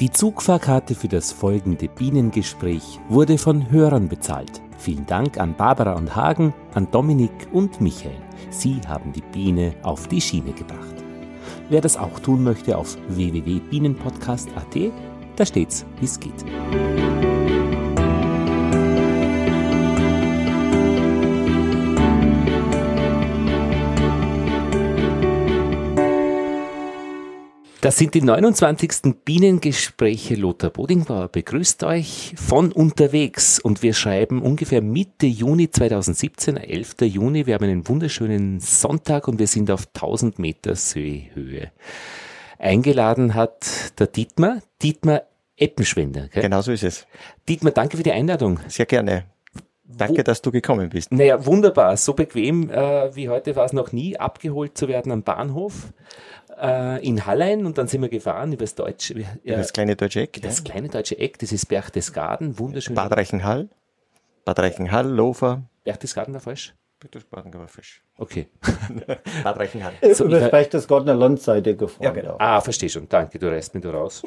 Die Zugfahrkarte für das folgende Bienengespräch wurde von Hörern bezahlt. Vielen Dank an Barbara und Hagen, an Dominik und Michael. Sie haben die Biene auf die Schiene gebracht. Wer das auch tun möchte, auf www.bienenpodcast.at, da steht's, wie es geht. Das sind die 29. Bienengespräche. Lothar Bodingbauer begrüßt euch von unterwegs und wir schreiben ungefähr Mitte Juni 2017, 11. Juni. Wir haben einen wunderschönen Sonntag und wir sind auf 1000 Meter Seehöhe. Eingeladen hat der Dietmar, Dietmar Eppenschwender. Gell? Genau so ist es. Dietmar, danke für die Einladung. Sehr gerne. Danke, dass du gekommen bist. Naja, wunderbar. So bequem äh, wie heute war es noch nie, abgeholt zu werden am Bahnhof äh, in Hallein und dann sind wir gefahren über das deutsche, äh, das kleine deutsche Eck. Das ja. kleine deutsche Eck, das ist Berchtesgaden, wunderschön. Bad Reichenhall, Bad Reichenhall, Lofer. Berchtesgaden war falsch? Berchtesgaden war falsch. Okay. Bad Reichenhall. So, über Berchtesgadener Landseite gefahren. Ja, genau. Ah, verstehe schon. Danke, du reißt mich da raus.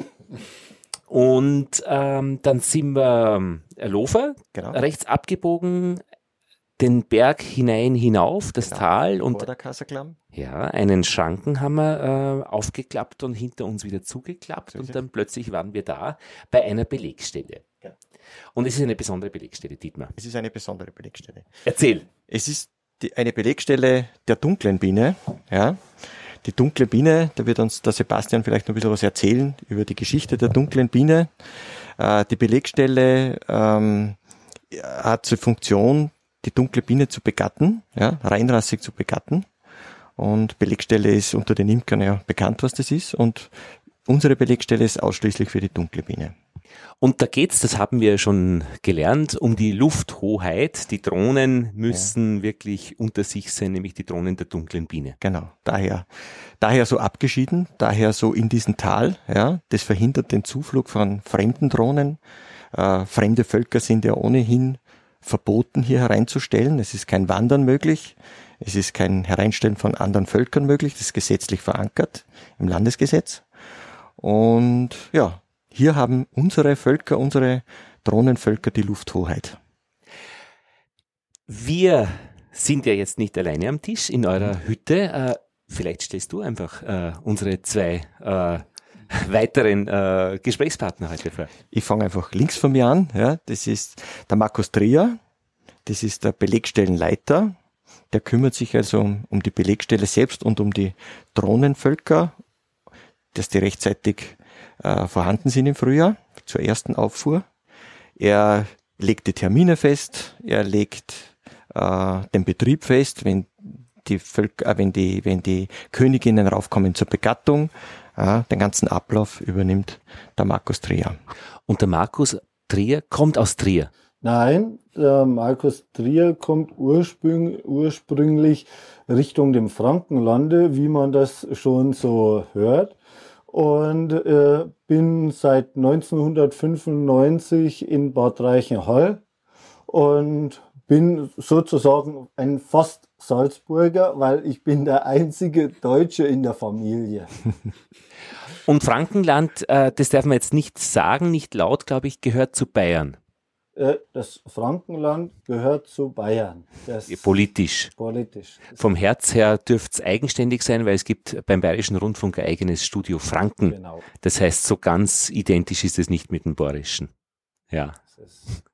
Und ähm, dann sind wir ähm, Lofer, genau. rechts abgebogen, den Berg hinein hinauf, das genau. Tal und ja, einen Schranken haben wir äh, aufgeklappt und hinter uns wieder zugeklappt und dann plötzlich waren wir da bei einer Belegstelle. Ja. Und es ist eine besondere Belegstelle, Dietmar. Es ist eine besondere Belegstelle. Erzähl. Es ist die, eine Belegstelle der dunklen Biene, ja. Die dunkle Biene, da wird uns der Sebastian vielleicht noch ein bisschen was erzählen über die Geschichte der dunklen Biene. Äh, die Belegstelle ähm, hat zur Funktion, die dunkle Biene zu begatten, ja, reinrassig zu begatten. Und Belegstelle ist unter den Imkern ja bekannt, was das ist. Und unsere Belegstelle ist ausschließlich für die dunkle Biene. Und da geht's, das haben wir schon gelernt, um die Lufthoheit. Die Drohnen müssen ja. wirklich unter sich sein, nämlich die Drohnen der dunklen Biene. Genau, daher, daher so abgeschieden, daher so in diesem Tal, ja. Das verhindert den Zuflug von fremden Drohnen. Äh, fremde Völker sind ja ohnehin verboten, hier hereinzustellen. Es ist kein Wandern möglich. Es ist kein Hereinstellen von anderen Völkern möglich. Das ist gesetzlich verankert im Landesgesetz. Und ja, hier haben unsere Völker, unsere Drohnenvölker die Lufthoheit. Wir sind ja jetzt nicht alleine am Tisch in eurer Hütte. Äh, vielleicht stellst du einfach äh, unsere zwei äh, weiteren äh, Gesprächspartner heute vor? Ich fange einfach links von mir an. Ja, das ist der Markus Trier. Das ist der Belegstellenleiter. Der kümmert sich also um, um die Belegstelle selbst und um die Drohnenvölker, dass die rechtzeitig äh, vorhanden sind im Frühjahr zur ersten Auffuhr. Er legt die Termine fest, er legt äh, den Betrieb fest, wenn die Völker, äh, wenn die, wenn die Königinnen raufkommen zur Begattung, ja, den ganzen Ablauf übernimmt der Markus Trier. Und der Markus Trier kommt aus Trier? Nein, der Markus Trier kommt ursprüng, ursprünglich Richtung dem Frankenlande, wie man das schon so hört. Und äh, bin seit 1995 in Bad Reichenhall und bin sozusagen ein fast Salzburger, weil ich bin der einzige Deutsche in der Familie. Und Frankenland, äh, das darf man jetzt nicht sagen, nicht laut, glaube ich, gehört zu Bayern. Äh, das Frankenland gehört zu Bayern. Das politisch. Politisch. Vom Herz her dürfte es eigenständig sein, weil es gibt beim Bayerischen Rundfunk ein eigenes Studio Franken. Genau. Das heißt, so ganz identisch ist es nicht mit dem Bayerischen. Ja. Es ist,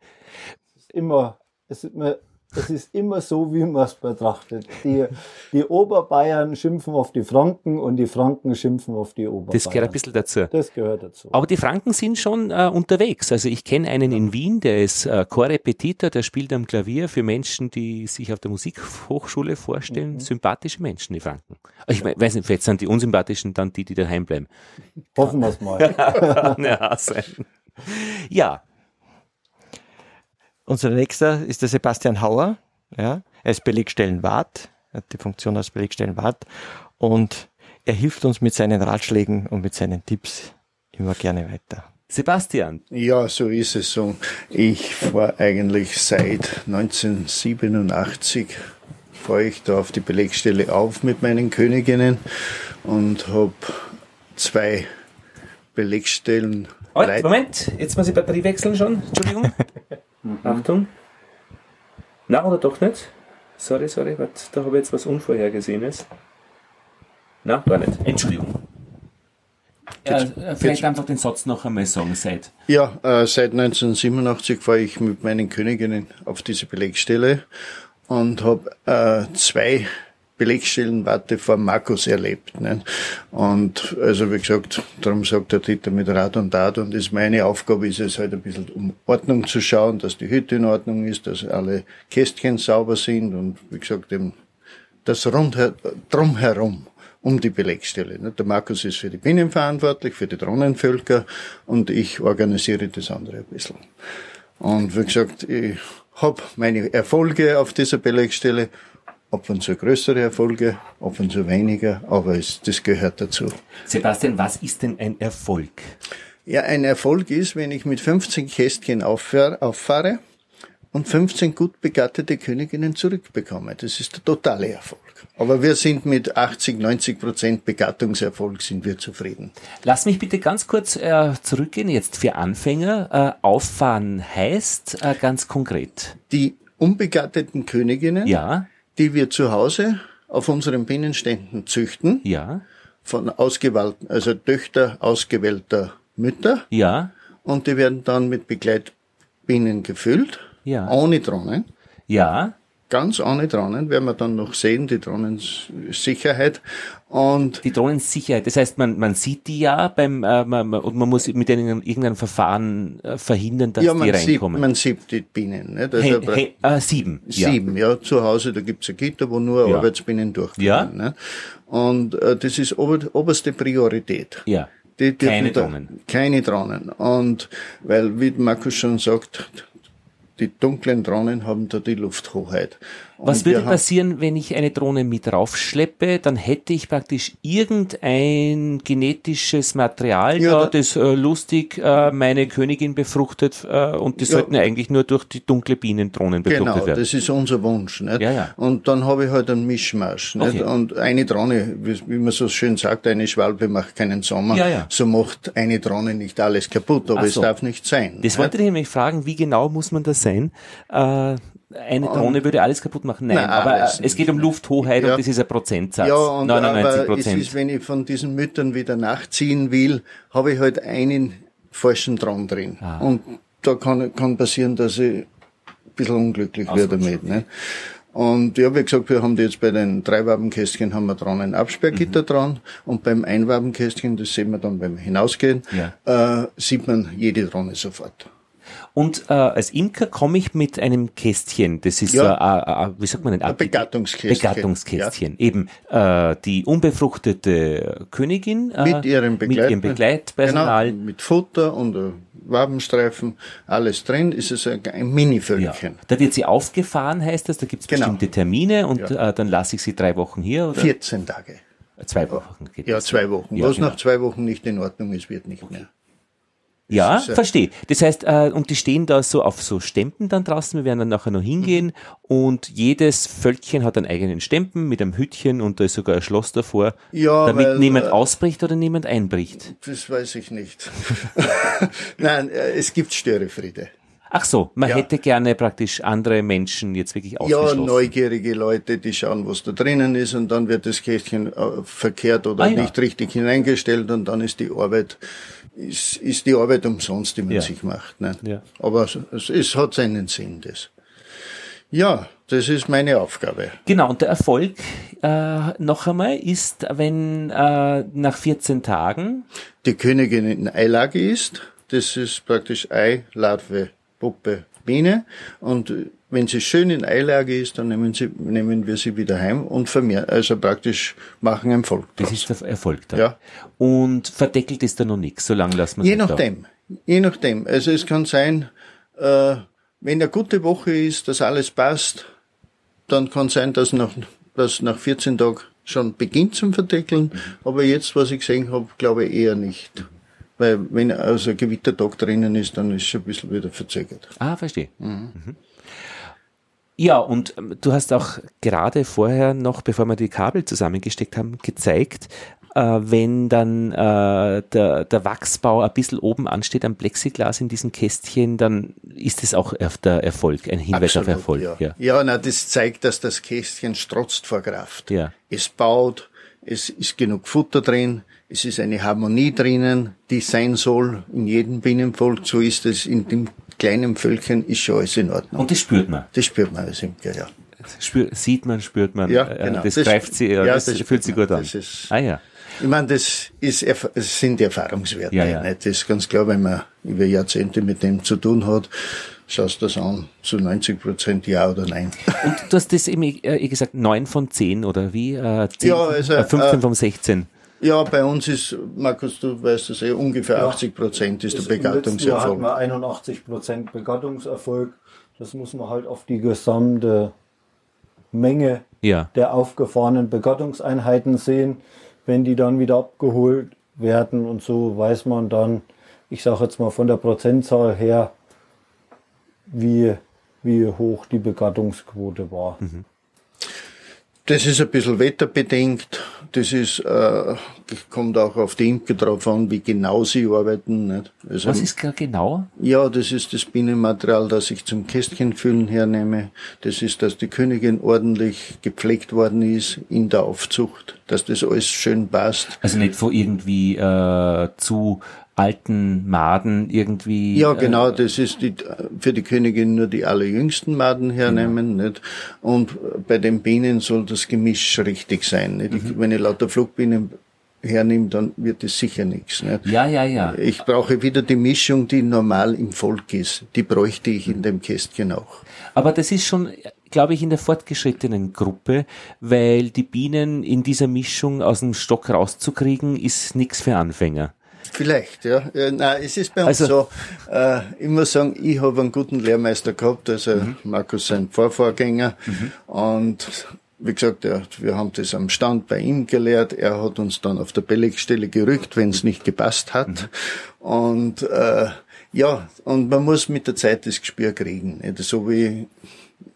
es ist immer es ist, mir, es ist immer so, wie man es betrachtet. Die, die Oberbayern schimpfen auf die Franken und die Franken schimpfen auf die Oberbayern. Das gehört ein bisschen dazu. Das gehört dazu. Aber die Franken sind schon äh, unterwegs. Also ich kenne einen in Wien, der ist äh, Chorrepetitor, der spielt am Klavier für Menschen, die sich auf der Musikhochschule vorstellen. Mhm. Sympathische Menschen, die Franken. Ich mein, weiß nicht, vielleicht sind die unsympathischen dann die, die daheim bleiben. Hoffen wir es mal. ja, sein. ja, unser nächster ist der Sebastian Hauer. Ja, er ist Belegstellenwart, hat die Funktion als Belegstellenwart und er hilft uns mit seinen Ratschlägen und mit seinen Tipps immer gerne weiter. Sebastian. Ja, so ist es so. Ich fahre eigentlich seit 1987 fahre ich da auf die Belegstelle auf mit meinen Königinnen und habe zwei Belegstellen. Oh, Moment, jetzt muss ich Batterie wechseln schon. Entschuldigung. Achtung. Na, oder doch nicht? Sorry, sorry, warte, da habe ich jetzt was Unvorhergesehenes. Na, gar nicht. Entschuldigung. Ja, vielleicht einfach den Satz noch einmal sagen, seit. Ja, äh, seit 1987 fahre ich mit meinen Königinnen auf diese Belegstelle und habe äh, zwei Belegstellenwarte vor Markus erlebt. Ne? Und also wie gesagt, darum sagt der Dieter mit Rat und Tat und ist meine Aufgabe ist es halt ein bisschen um Ordnung zu schauen, dass die Hütte in Ordnung ist, dass alle Kästchen sauber sind und wie gesagt eben das rundher, drumherum um die Belegstelle. Ne? Der Markus ist für die Bienen verantwortlich, für die Drohnenvölker und ich organisiere das andere ein bisschen. Und wie gesagt, ich habe meine Erfolge auf dieser Belegstelle Ab und zu größere Erfolge, ab und zu weniger, aber es, das gehört dazu. Sebastian, was ist denn ein Erfolg? Ja, ein Erfolg ist, wenn ich mit 15 Kästchen auffahre und 15 gut begattete Königinnen zurückbekomme. Das ist der totale Erfolg. Aber wir sind mit 80, 90 Prozent Begattungserfolg sind wir zufrieden. Lass mich bitte ganz kurz äh, zurückgehen jetzt für Anfänger. Äh, auffahren heißt äh, ganz konkret. Die unbegatteten Königinnen. Ja die wir zu Hause auf unseren Bienenständen züchten. Ja. Von ausgewählten, also Töchter ausgewählter Mütter. Ja. Und die werden dann mit Begleitbienen gefüllt. Ja. Ohne Drohnen. Ja ganz ohne Drohnen, werden wir dann noch sehen, die Drohnensicherheit. Und die Drohnensicherheit, das heißt, man, man sieht die ja beim, äh, man, und man muss mit einem, irgendeinem Verfahren äh, verhindern, dass ja, die reinkommen. Sieht, man sieht die Bienen. Nicht? Also hey, hey, äh, sieben. Sieben, ja. ja. Zu Hause, da gibt's ein Gitter, wo nur ja. Arbeitsbienen durchkommen. Ja. Nicht? Und äh, das ist ober, oberste Priorität. Ja. Die keine Drohnen. Keine Drohnen. Und weil, wie Markus schon sagt, die dunklen Drohnen haben da die Lufthoheit. Was würde passieren, wenn ich eine Drohne mit raufschleppe? Dann hätte ich praktisch irgendein genetisches Material ja, da, das äh, lustig äh, meine Königin befruchtet äh, und die ja, sollten eigentlich nur durch die dunkle Bienendrohnen befruchtet genau, werden. Genau, das ist unser Wunsch. Nicht? Ja, ja. Und dann habe ich halt einen Mischmasch. Nicht? Okay. Und eine Drohne, wie, wie, man so schön sagt, eine Schwalbe macht keinen Sommer. Ja, ja. So macht eine Drohne nicht alles kaputt, aber so. es darf nicht sein. Das nicht? wollte ich nämlich fragen, wie genau muss man das sein? Äh, eine Drohne würde alles kaputt machen. Nein, Nein aber es, es geht um Lufthoheit ja, und das ist ein Prozentsatz. Ja, und 99 aber es ist, wenn ich von diesen Müttern wieder nachziehen will, habe ich halt einen falschen Drohnen drin. Ah. Und da kann, kann passieren, dass ich ein bisschen unglücklich werde damit. Ne? Und ja, wie gesagt, wir haben jetzt bei den Dreiwabenkästchen haben wir dran ein Absperrgitter mhm. dran und beim Einwabenkästchen, das sehen wir dann beim Hinausgehen, ja. äh, sieht man jede Drohne sofort. Und äh, als Imker komme ich mit einem Kästchen, das ist, ja. äh, äh, wie sagt man denn? Ein Begattungskästchen. Begattungskästchen. Ja. Eben äh, die unbefruchtete Königin äh, mit, ihrem Begleit mit ihrem Begleitpersonal. Genau, mit Futter und äh, Wabenstreifen, alles drin, ist es ein, ein Mini-Völkchen. Ja. Da wird sie aufgefahren, heißt das, da gibt es genau. bestimmte Termine und äh, dann lasse ich sie drei Wochen hier? Oder? 14 Tage. Zwei Wochen geht Ja, zwei Wochen. Was genau. nach zwei Wochen nicht in Ordnung ist, wird nicht mehr. Ja, verstehe. Das heißt, äh, und die stehen da so auf so Stempen dann draußen. Wir werden dann nachher noch hingehen mhm. und jedes Völkchen hat einen eigenen Stempen mit einem Hütchen und da ist sogar ein Schloss davor, ja, damit weil, niemand äh, ausbricht oder niemand einbricht. Das weiß ich nicht. Nein, äh, es gibt Störefriede. Ach so, man ja. hätte gerne praktisch andere Menschen jetzt wirklich ausgeschlossen. Ja, neugierige Leute, die schauen, was da drinnen ist und dann wird das Kästchen äh, verkehrt oder ah, ja. nicht richtig hineingestellt und dann ist die Arbeit ist, ist die Arbeit umsonst, die man ja. sich macht. Ne? Ja. Aber es, es hat seinen Sinn, das. Ja, das ist meine Aufgabe. Genau, und der Erfolg äh, noch einmal ist, wenn äh, nach 14 Tagen die Königin in Eilage ist. Das ist praktisch Ei, Larve, Puppe, Biene. Und wenn sie schön in Eilage ist, dann nehmen, sie, nehmen wir sie wieder heim und vermehren, also praktisch machen einen Erfolg. Das ist der Erfolg dann. Ja. Und verdeckelt ist da noch nichts, solange lassen wir Je nachdem. Da. Je nachdem. Also es kann sein, äh, wenn eine gute Woche ist, dass alles passt, dann kann sein, dass nach, dass nach 14 Tagen schon beginnt zum Verdeckeln. Mhm. Aber jetzt, was ich gesehen habe, glaube ich eher nicht. Weil wenn also ein Gewittertag drinnen ist, dann ist es ein bisschen wieder verzögert. Ah, verstehe. Mhm. Mhm. Ja, und ähm, du hast auch gerade vorher noch, bevor wir die Kabel zusammengesteckt haben, gezeigt, äh, wenn dann äh, der, der Wachsbau ein bisschen oben ansteht am Plexiglas in diesem Kästchen, dann ist es auch der Erfolg, ein Hinweis Absolut, auf Erfolg. Ja, ja. ja na, das zeigt, dass das Kästchen strotzt vor Kraft. Ja. Es baut, es ist genug Futter drin, es ist eine Harmonie drinnen, die sein soll in jedem Bienenvolk. So ist es in dem kleinen Völkchen, ist schon alles in Ordnung. Und das spürt man? Das spürt man als Imker, ja. Spür, sieht man, spürt man, ja, äh, genau. das, das greift sie, ja, das, das fühlt sich gut an. Ist, ah ja. Ich meine, das, ist, das sind Erfahrungswerte. Ja, ja. Nicht? Das ist ganz klar, wenn man über Jahrzehnte mit dem zu tun hat, schaust du das an, zu 90 Prozent ja oder nein. Und du hast das eben äh, gesagt, 9 von 10 oder wie? Äh, 10, ja, also, äh, 15 von 16. Ja, bei uns ist, Markus, du weißt es eh, ungefähr ja, 80 Prozent ist der Begattungserfolg. Im hatten wir 81 Prozent Begattungserfolg. Das muss man halt auf die gesamte Menge ja. der aufgefahrenen Begattungseinheiten sehen. Wenn die dann wieder abgeholt werden und so weiß man dann, ich sage jetzt mal von der Prozentzahl her, wie, wie hoch die Begattungsquote war. Mhm. Das ist ein bisschen wetterbedingt. Das ist, äh, kommt auch auf die Imker drauf an, wie genau sie arbeiten. Nicht? Also, Was ist genau? Ja, das ist das Bienenmaterial, das ich zum Kästchenfüllen hernehme. Das ist, dass die Königin ordentlich gepflegt worden ist in der Aufzucht, dass das alles schön passt. Also nicht vor irgendwie äh, zu alten Maden irgendwie. Ja, genau, äh, das ist die, für die Königin nur die allerjüngsten Maden hernehmen, genau. nicht? Und bei den Bienen soll das Gemisch richtig sein, nicht? Mhm. wenn ich lauter Flugbienen hernehme, dann wird es sicher nichts, nicht? Ja, ja, ja. Ich brauche wieder die Mischung, die normal im Volk ist. Die bräuchte ich in dem Kästchen auch. Aber das ist schon, glaube ich, in der fortgeschrittenen Gruppe, weil die Bienen in dieser Mischung aus dem Stock rauszukriegen, ist nichts für Anfänger. Vielleicht, ja. ja nein, es ist bei uns also, so, äh, ich muss sagen, ich habe einen guten Lehrmeister gehabt, also mhm. Markus sein Vorvorgänger. Mhm. Und wie gesagt, ja, wir haben das am Stand bei ihm gelehrt. Er hat uns dann auf der Belegstelle gerückt, wenn es nicht gepasst hat. Mhm. Und äh, ja, und man muss mit der Zeit das Gespür kriegen. So wie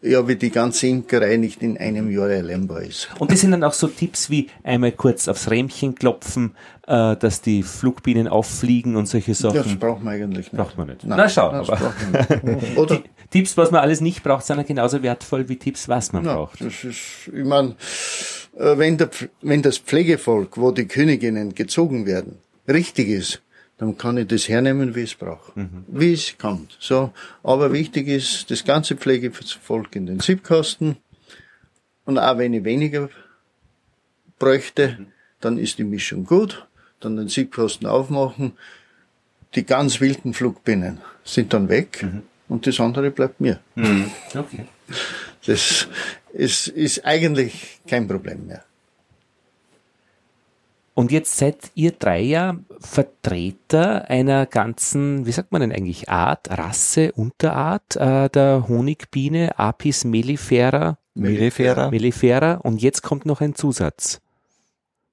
ja, wie die ganze Imkerei nicht in einem Jahr erlernbar ist. Und das sind dann auch so Tipps wie einmal kurz aufs Rähmchen klopfen, äh, dass die Flugbienen auffliegen und solche Sachen. Das braucht man eigentlich nicht. Braucht man nicht. Nein, Na schau, aber Oder die Tipps, was man alles nicht braucht, sind ja genauso wertvoll wie Tipps, was man Na, braucht. Das ist, ich meine, äh, wenn, der, wenn das Pflegevolk, wo die Königinnen gezogen werden, richtig ist, dann kann ich das hernehmen, wie es brauche. Mhm. Wie es kommt. So. Aber wichtig ist, das ganze Pflegevolk in den Siebkasten. Und auch wenn ich weniger bräuchte, mhm. dann ist die Mischung gut. Dann den Siebkasten aufmachen. Die ganz wilden Flugbinnen sind dann weg. Mhm. Und das andere bleibt mir. Mhm. Okay. Das ist, ist eigentlich kein Problem mehr. Und jetzt seid ihr drei ja Vertreter einer ganzen, wie sagt man denn eigentlich, Art, Rasse, Unterart äh, der Honigbiene, Apis mellifera. Mellifera. Mellifera. Und jetzt kommt noch ein Zusatz.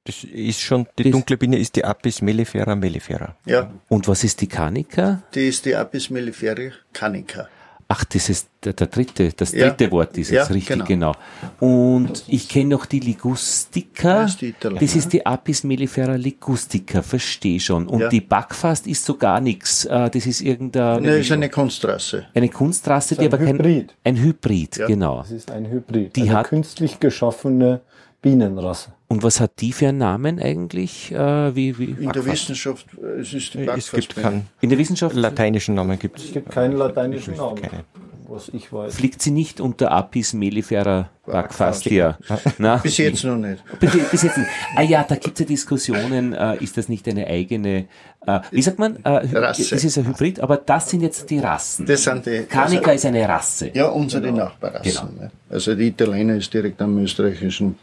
Das ist schon, die das dunkle Biene ist die Apis mellifera mellifera. Ja. Und was ist die Canica? Die ist die Apis mellifera canica. Ach, das ist der, der dritte, das dritte ja. Wort ist jetzt ja, richtig, genau. genau. Und ich kenne noch die Ligustica. Das ist die, das ist die Apis mellifera ligustica, verstehe schon. Und ja. die Backfast ist so gar nichts. Äh, das ist irgendeine. Das ist eine Kunstrasse. Eine Kunstrasse, die aber kein. Hybrid. Ein Hybrid, genau. Das ist ein Hybrid. Die eine hat künstlich geschaffene Bienenrasse. Und was hat die für einen Namen eigentlich? Äh, wie, wie? In der Wissenschaft, äh, es ist die Es gibt keinen. In der Wissenschaft? Lateinischen Namen gibt es. Es gibt keinen lateinischen Namen. Keine. Was ich weiß. Fliegt sie nicht unter Apis mellifera Backfastia? Bis jetzt noch nicht. Bis, bis jetzt nicht. Ah ja, da gibt es ja Diskussionen, äh, ist das nicht eine eigene, äh, wie sagt man, äh, Rasse. es ist ein Hybrid, aber das sind jetzt die Rassen. Das sind die. Kanika also, ist eine Rasse. Ja, unsere genau. Nachbarrassen. Genau. Also die Italiener ist direkt am österreichischen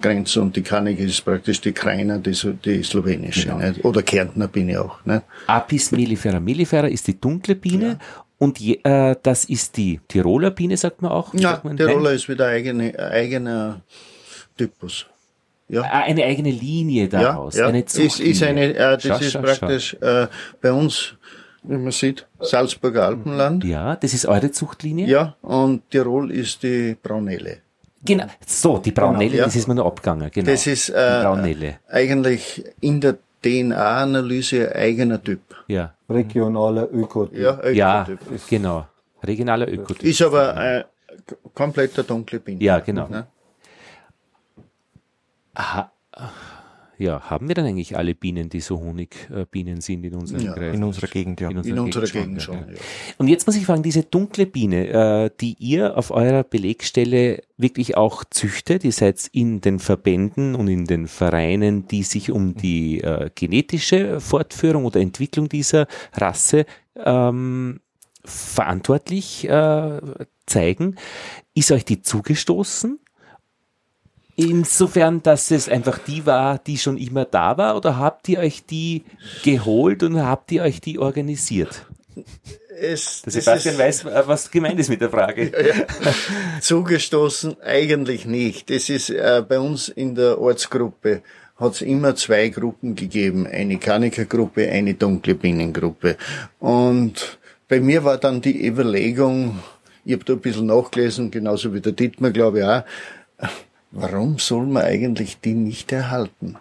Grenze und die Kanige ist praktisch die Kreiner, die, die slowenische. Genau. Nicht? Oder Kärntner Biene auch. Nicht? Apis mellifera. Mellifera ist die dunkle Biene ja. und je, äh, das ist die Tiroler Biene, sagt man auch. Ja, man Tiroler Nein? ist wieder eigene, eigener Typus. Ja. Ah, eine eigene Linie daraus. Ja, ja. Eine ist, ist eine, äh, das schau, ist schau, praktisch schau. Äh, bei uns, wie man sieht, Salzburger Alpenland. Ja, das ist eure Zuchtlinie? Ja, und Tirol ist die Braunelle. Genau, so, die Braunelle, genau, ja. das ist mir noch abgegangen. Genau. Das ist äh, eigentlich in der DNA-Analyse eigener Typ. Ja. Regionaler Ökotyp. Ja, Ökotyp. ja genau. Regionaler Ökotyp. Ist aber ein kompletter dunkle Biene. Ja, genau. Ne? Aha ja, haben wir dann eigentlich alle Bienen, die so Honigbienen sind in unserem ja, Kreis? In unserer Gegend, ja. In unserer, in unserer Gegend, Gegend, schon. Ja. Und jetzt muss ich fragen, diese dunkle Biene, äh, die ihr auf eurer Belegstelle wirklich auch züchtet, ihr seid in den Verbänden und in den Vereinen, die sich um die äh, genetische Fortführung oder Entwicklung dieser Rasse ähm, verantwortlich äh, zeigen. Ist euch die zugestoßen? Insofern, dass es einfach die war, die schon immer da war, oder habt ihr euch die geholt und habt ihr euch die organisiert? Es, Der Sebastian weiß, was gemeint ist mit der Frage. Ja, ja. Zugestoßen eigentlich nicht. Das ist äh, bei uns in der Ortsgruppe hat es immer zwei Gruppen gegeben, eine Kanikergruppe, eine dunkle Bienengruppe. Und bei mir war dann die Überlegung, ich habe da ein bisschen nachgelesen, genauso wie der Dietmar, glaube ich auch, warum soll man eigentlich die nicht erhalten?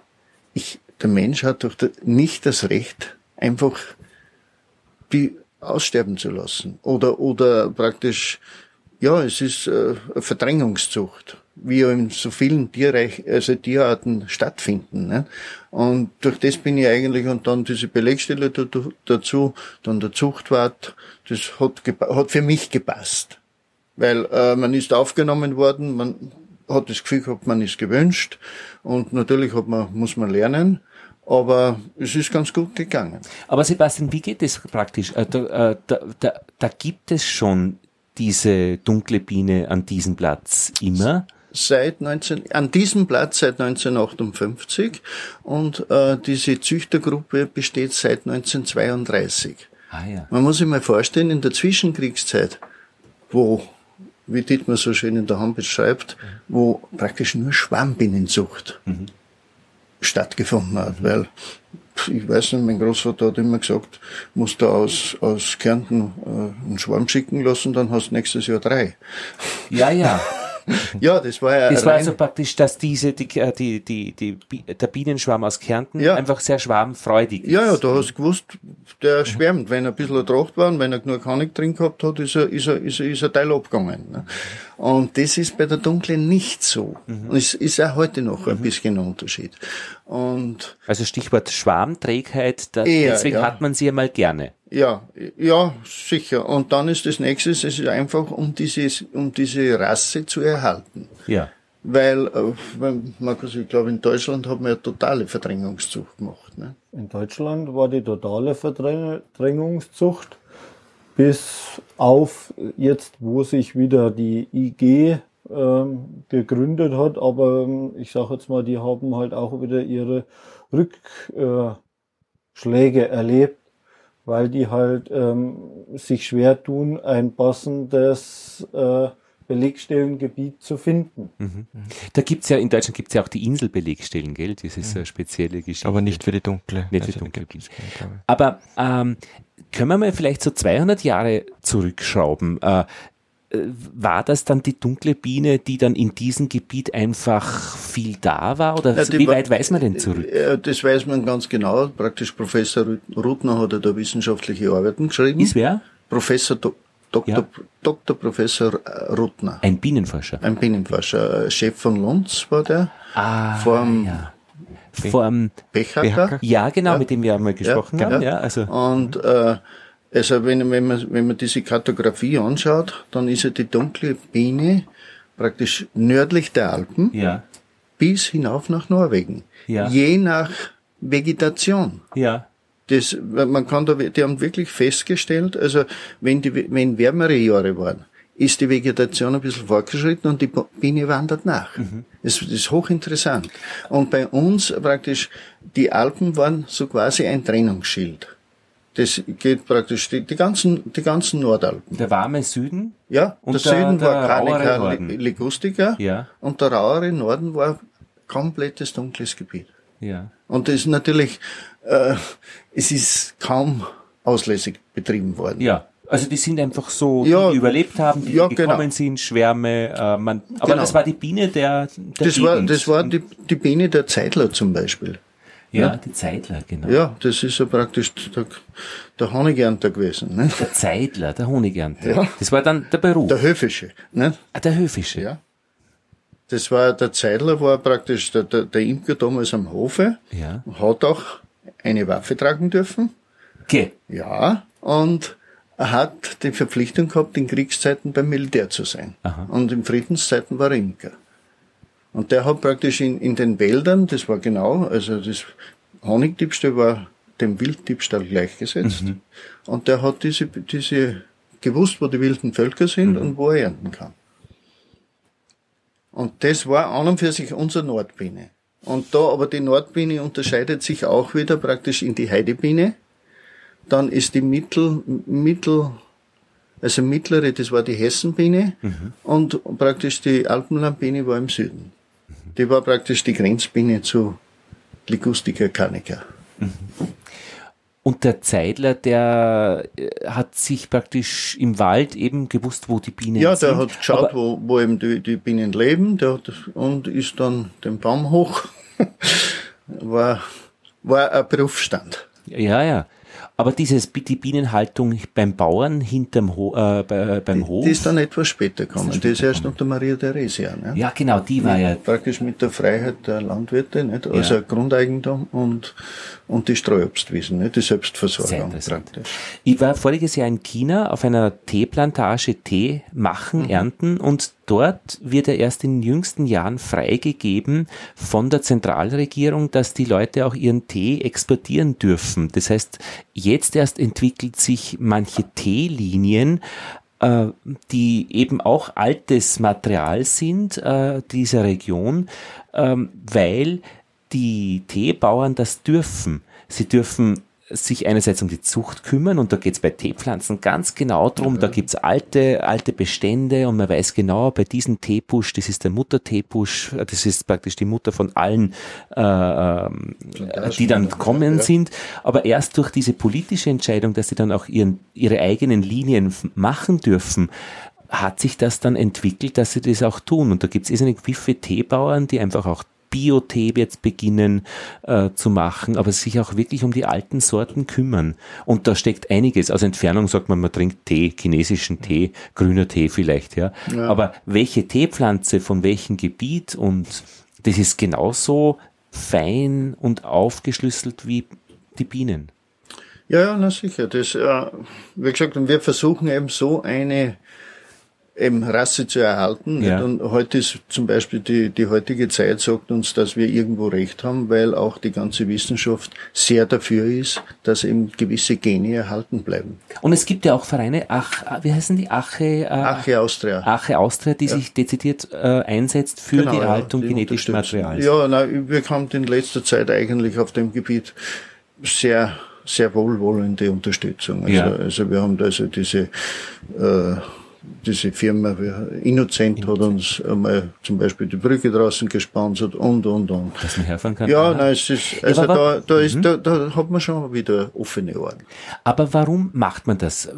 Ich, der Mensch hat doch nicht das Recht, einfach die aussterben zu lassen. Oder, oder praktisch, ja, es ist äh, Verdrängungszucht, wie in so vielen Tierreich, also Tierarten stattfinden. Ne? Und durch das bin ich eigentlich, und dann diese Belegstelle dazu, dann der Zuchtwart, das hat, hat für mich gepasst. Weil äh, man ist aufgenommen worden, man hat das Gefühl gehabt, man ist gewünscht und natürlich hat man, muss man lernen. Aber es ist ganz gut gegangen. Aber Sebastian, wie geht das praktisch? Äh, da, äh, da, da, da gibt es schon diese dunkle Biene an diesem Platz immer? seit 19, an diesem Platz seit 1958 und äh, diese Züchtergruppe besteht seit 1932. Ah, ja. Man muss sich mal vorstellen, in der Zwischenkriegszeit, wo wie Dietmar so schön in der Homepage schreibt, wo praktisch nur Schwarmbienenzucht mhm. stattgefunden hat, weil ich weiß nicht, mein Großvater hat immer gesagt, musst du aus, aus Kärnten äh, einen Schwarm schicken lassen, dann hast du nächstes Jahr drei. Ja, ja. ja, das war ja. Das war also praktisch, dass diese, die, äh, die, die, die, der Bienenschwarm aus Kärnten ja. einfach sehr schwarmfreudig ist. Ja, ja, da hast du gewusst, der schwärmt. Wenn er ein bisschen Tracht war und wenn er genug Honig drin gehabt hat, ist er, ist er, ist er, ist er Teil abgegangen. Ne? Und das ist bei der Dunklen nicht so. Mhm. Und es ist auch heute noch ein mhm. bisschen ein Unterschied. Und also Stichwort Schwarmträgheit, da, eher, deswegen ja. hat man sie ja mal gerne. Ja, ja, sicher. Und dann ist das nächste, es ist einfach, um diese, um diese Rasse zu erhalten. Ja. Weil, äh, Markus, ich glaube, in Deutschland hat man ja totale Verdrängungszucht gemacht. Ne? In Deutschland war die totale Verdrängungszucht bis auf jetzt, wo sich wieder die IG ähm, gegründet hat. Aber ähm, ich sage jetzt mal, die haben halt auch wieder ihre Rückschläge äh, erlebt weil die halt ähm, sich schwer tun, ein passendes äh, Belegstellengebiet zu finden. Mhm. Da gibt's ja, in Deutschland gibt's ja auch die Inselbelegstellen, gell? Das ist eine spezielle Geschichte. Aber nicht für die dunkle. Nicht für die dunkle. Aber ähm, können wir mal vielleicht so 200 Jahre zurückschrauben? Äh, war das dann die dunkle Biene, die dann in diesem Gebiet einfach viel da war? Oder ja, wie weit weiß man denn zurück? Das weiß man ganz genau. Praktisch Professor Rutner hat ja da wissenschaftliche Arbeiten geschrieben. Ist wer? Professor Do Dr. Ja. Dr. Professor äh, Rutner. Ein Bienenforscher. Ein Bienenforscher. Äh, Chef von Lunds war der. Ah, Vorm ja. Vorm Bechacker. Ja, genau, ja. mit dem wir einmal gesprochen haben. Ja, also. Und äh, also wenn, wenn, man, wenn man diese Kartografie anschaut, dann ist ja die dunkle Biene praktisch nördlich der Alpen ja. bis hinauf nach Norwegen. Ja. Je nach Vegetation. Ja. Das, man kann da, die haben wirklich festgestellt, also wenn die, wenn wärmere Jahre waren, ist die Vegetation ein bisschen fortgeschritten und die Biene wandert nach. Mhm. Das, das ist hochinteressant. Und bei uns praktisch, die Alpen waren so quasi ein Trennungsschild. Das geht praktisch die, die ganzen, die ganzen Nordalpen. Der warme Süden? Ja, und der, der Süden der war Canica ligustica ja. und der rauere Norden war komplettes dunkles Gebiet. Ja. Und das ist natürlich, äh, es ist kaum auslässig betrieben worden. Ja, Also die sind einfach so, ja, die überlebt haben, die, ja, gekommen genau. sind, Schwärme. Äh, man, aber genau. das war die Biene der, der Das war, das war die, die Biene der Zeitler zum Beispiel. Ja, ja, die Zeitler, genau. Ja, das ist ja praktisch der, der Honigernter gewesen. Ne? Der Zeitler, der Honigernter. Ja. Das war dann der Beruf. Der Höfische. Ne? Ah, der Höfische. Ja. Das war, der Zeidler war praktisch der, der, der Imker damals am Hofe. Ja. Hat auch eine Waffe tragen dürfen. Okay. Ja. Und er hat die Verpflichtung gehabt, in Kriegszeiten beim Militär zu sein. Aha. Und in Friedenszeiten war er Imker. Und der hat praktisch in, in den Wäldern, das war genau, also das Honigdiebstahl war dem Wilddiebstahl gleichgesetzt. Mhm. Und der hat diese, diese gewusst, wo die wilden Völker sind mhm. und wo er ernten kann. Und das war an und für sich unsere Nordbiene. Und da aber die Nordbiene unterscheidet sich auch wieder praktisch in die Heidebiene. Dann ist die Mittel, Mittel, also mittlere, das war die Hessenbiene. Mhm. Und praktisch die Alpenlandbiene war im Süden. Die war praktisch die Grenzbiene zu Ligustica carnica. Mhm. Und der Zeidler, der äh, hat sich praktisch im Wald eben gewusst, wo die Bienen ja, sind. Ja, der hat geschaut, wo, wo eben die, die Bienen leben der hat, und ist dann den Baum hoch. war, war ein Berufsstand. Ja, ja. Aber dieses, die Bienenhaltung beim Bauern hinterm Ho äh, bei, beim Hof. Die ist dann etwas später gekommen. Die ist erst unter Maria Theresia. Ne? Ja, genau, die war ja. Praktisch mit der Freiheit der Landwirte, nicht? also ja. Grundeigentum und, und die Streuobstwiesen, nicht? die Selbstversorgung praktisch. Ich war voriges Jahr in China auf einer Teeplantage Tee machen, mhm. ernten und dort wird er erst in den jüngsten Jahren freigegeben von der Zentralregierung, dass die Leute auch ihren Tee exportieren dürfen. Das heißt, jetzt erst entwickelt sich manche Teelinien, äh, die eben auch altes Material sind äh, dieser Region, ähm, weil die Teebauern das dürfen. Sie dürfen sich einerseits um die Zucht kümmern und da geht es bei Teepflanzen ganz genau drum. Mhm. Da gibt's alte, alte Bestände und man weiß genau, bei diesem Teepusch, das ist der Mutter-Teepusch, das ist praktisch die Mutter von allen, äh, ähm, die dann kommen ja. sind. Aber erst durch diese politische Entscheidung, dass sie dann auch ihren, ihre eigenen Linien machen dürfen, hat sich das dann entwickelt, dass sie das auch tun. Und da gibt's irrsinnig viele Teebauern, die einfach auch Biotee jetzt beginnen äh, zu machen, aber sich auch wirklich um die alten Sorten kümmern. Und da steckt einiges. Aus Entfernung sagt man, man trinkt Tee, chinesischen Tee, grüner Tee vielleicht, ja. ja. Aber welche Teepflanze von welchem Gebiet und das ist genauso fein und aufgeschlüsselt wie die Bienen. Ja, ja, na sicher. Das, äh, wie gesagt, wir versuchen eben so eine eben Rasse zu erhalten. Ja. Und heute ist zum Beispiel die, die heutige Zeit sagt uns, dass wir irgendwo recht haben, weil auch die ganze Wissenschaft sehr dafür ist, dass eben gewisse Gene erhalten bleiben. Und es gibt ja auch Vereine, Ach, wie heißen die? Ache, äh, Ache Austria. Ache Austria, die ja. sich dezidiert äh, einsetzt für genau, die Erhaltung ja, genetischen Materials. Ja, nein, wir haben in letzter Zeit eigentlich auf dem Gebiet sehr sehr wohlwollende Unterstützung. Also, ja. also wir haben da also diese äh, diese Firma Innocent hat uns einmal zum Beispiel die Brücke draußen gesponsert und, und, und. Dass man herfahren kann? Ja, nein, es ist, also ja, da, da, ist, mhm. da, da hat man schon wieder offene Ohren. Aber warum macht man das?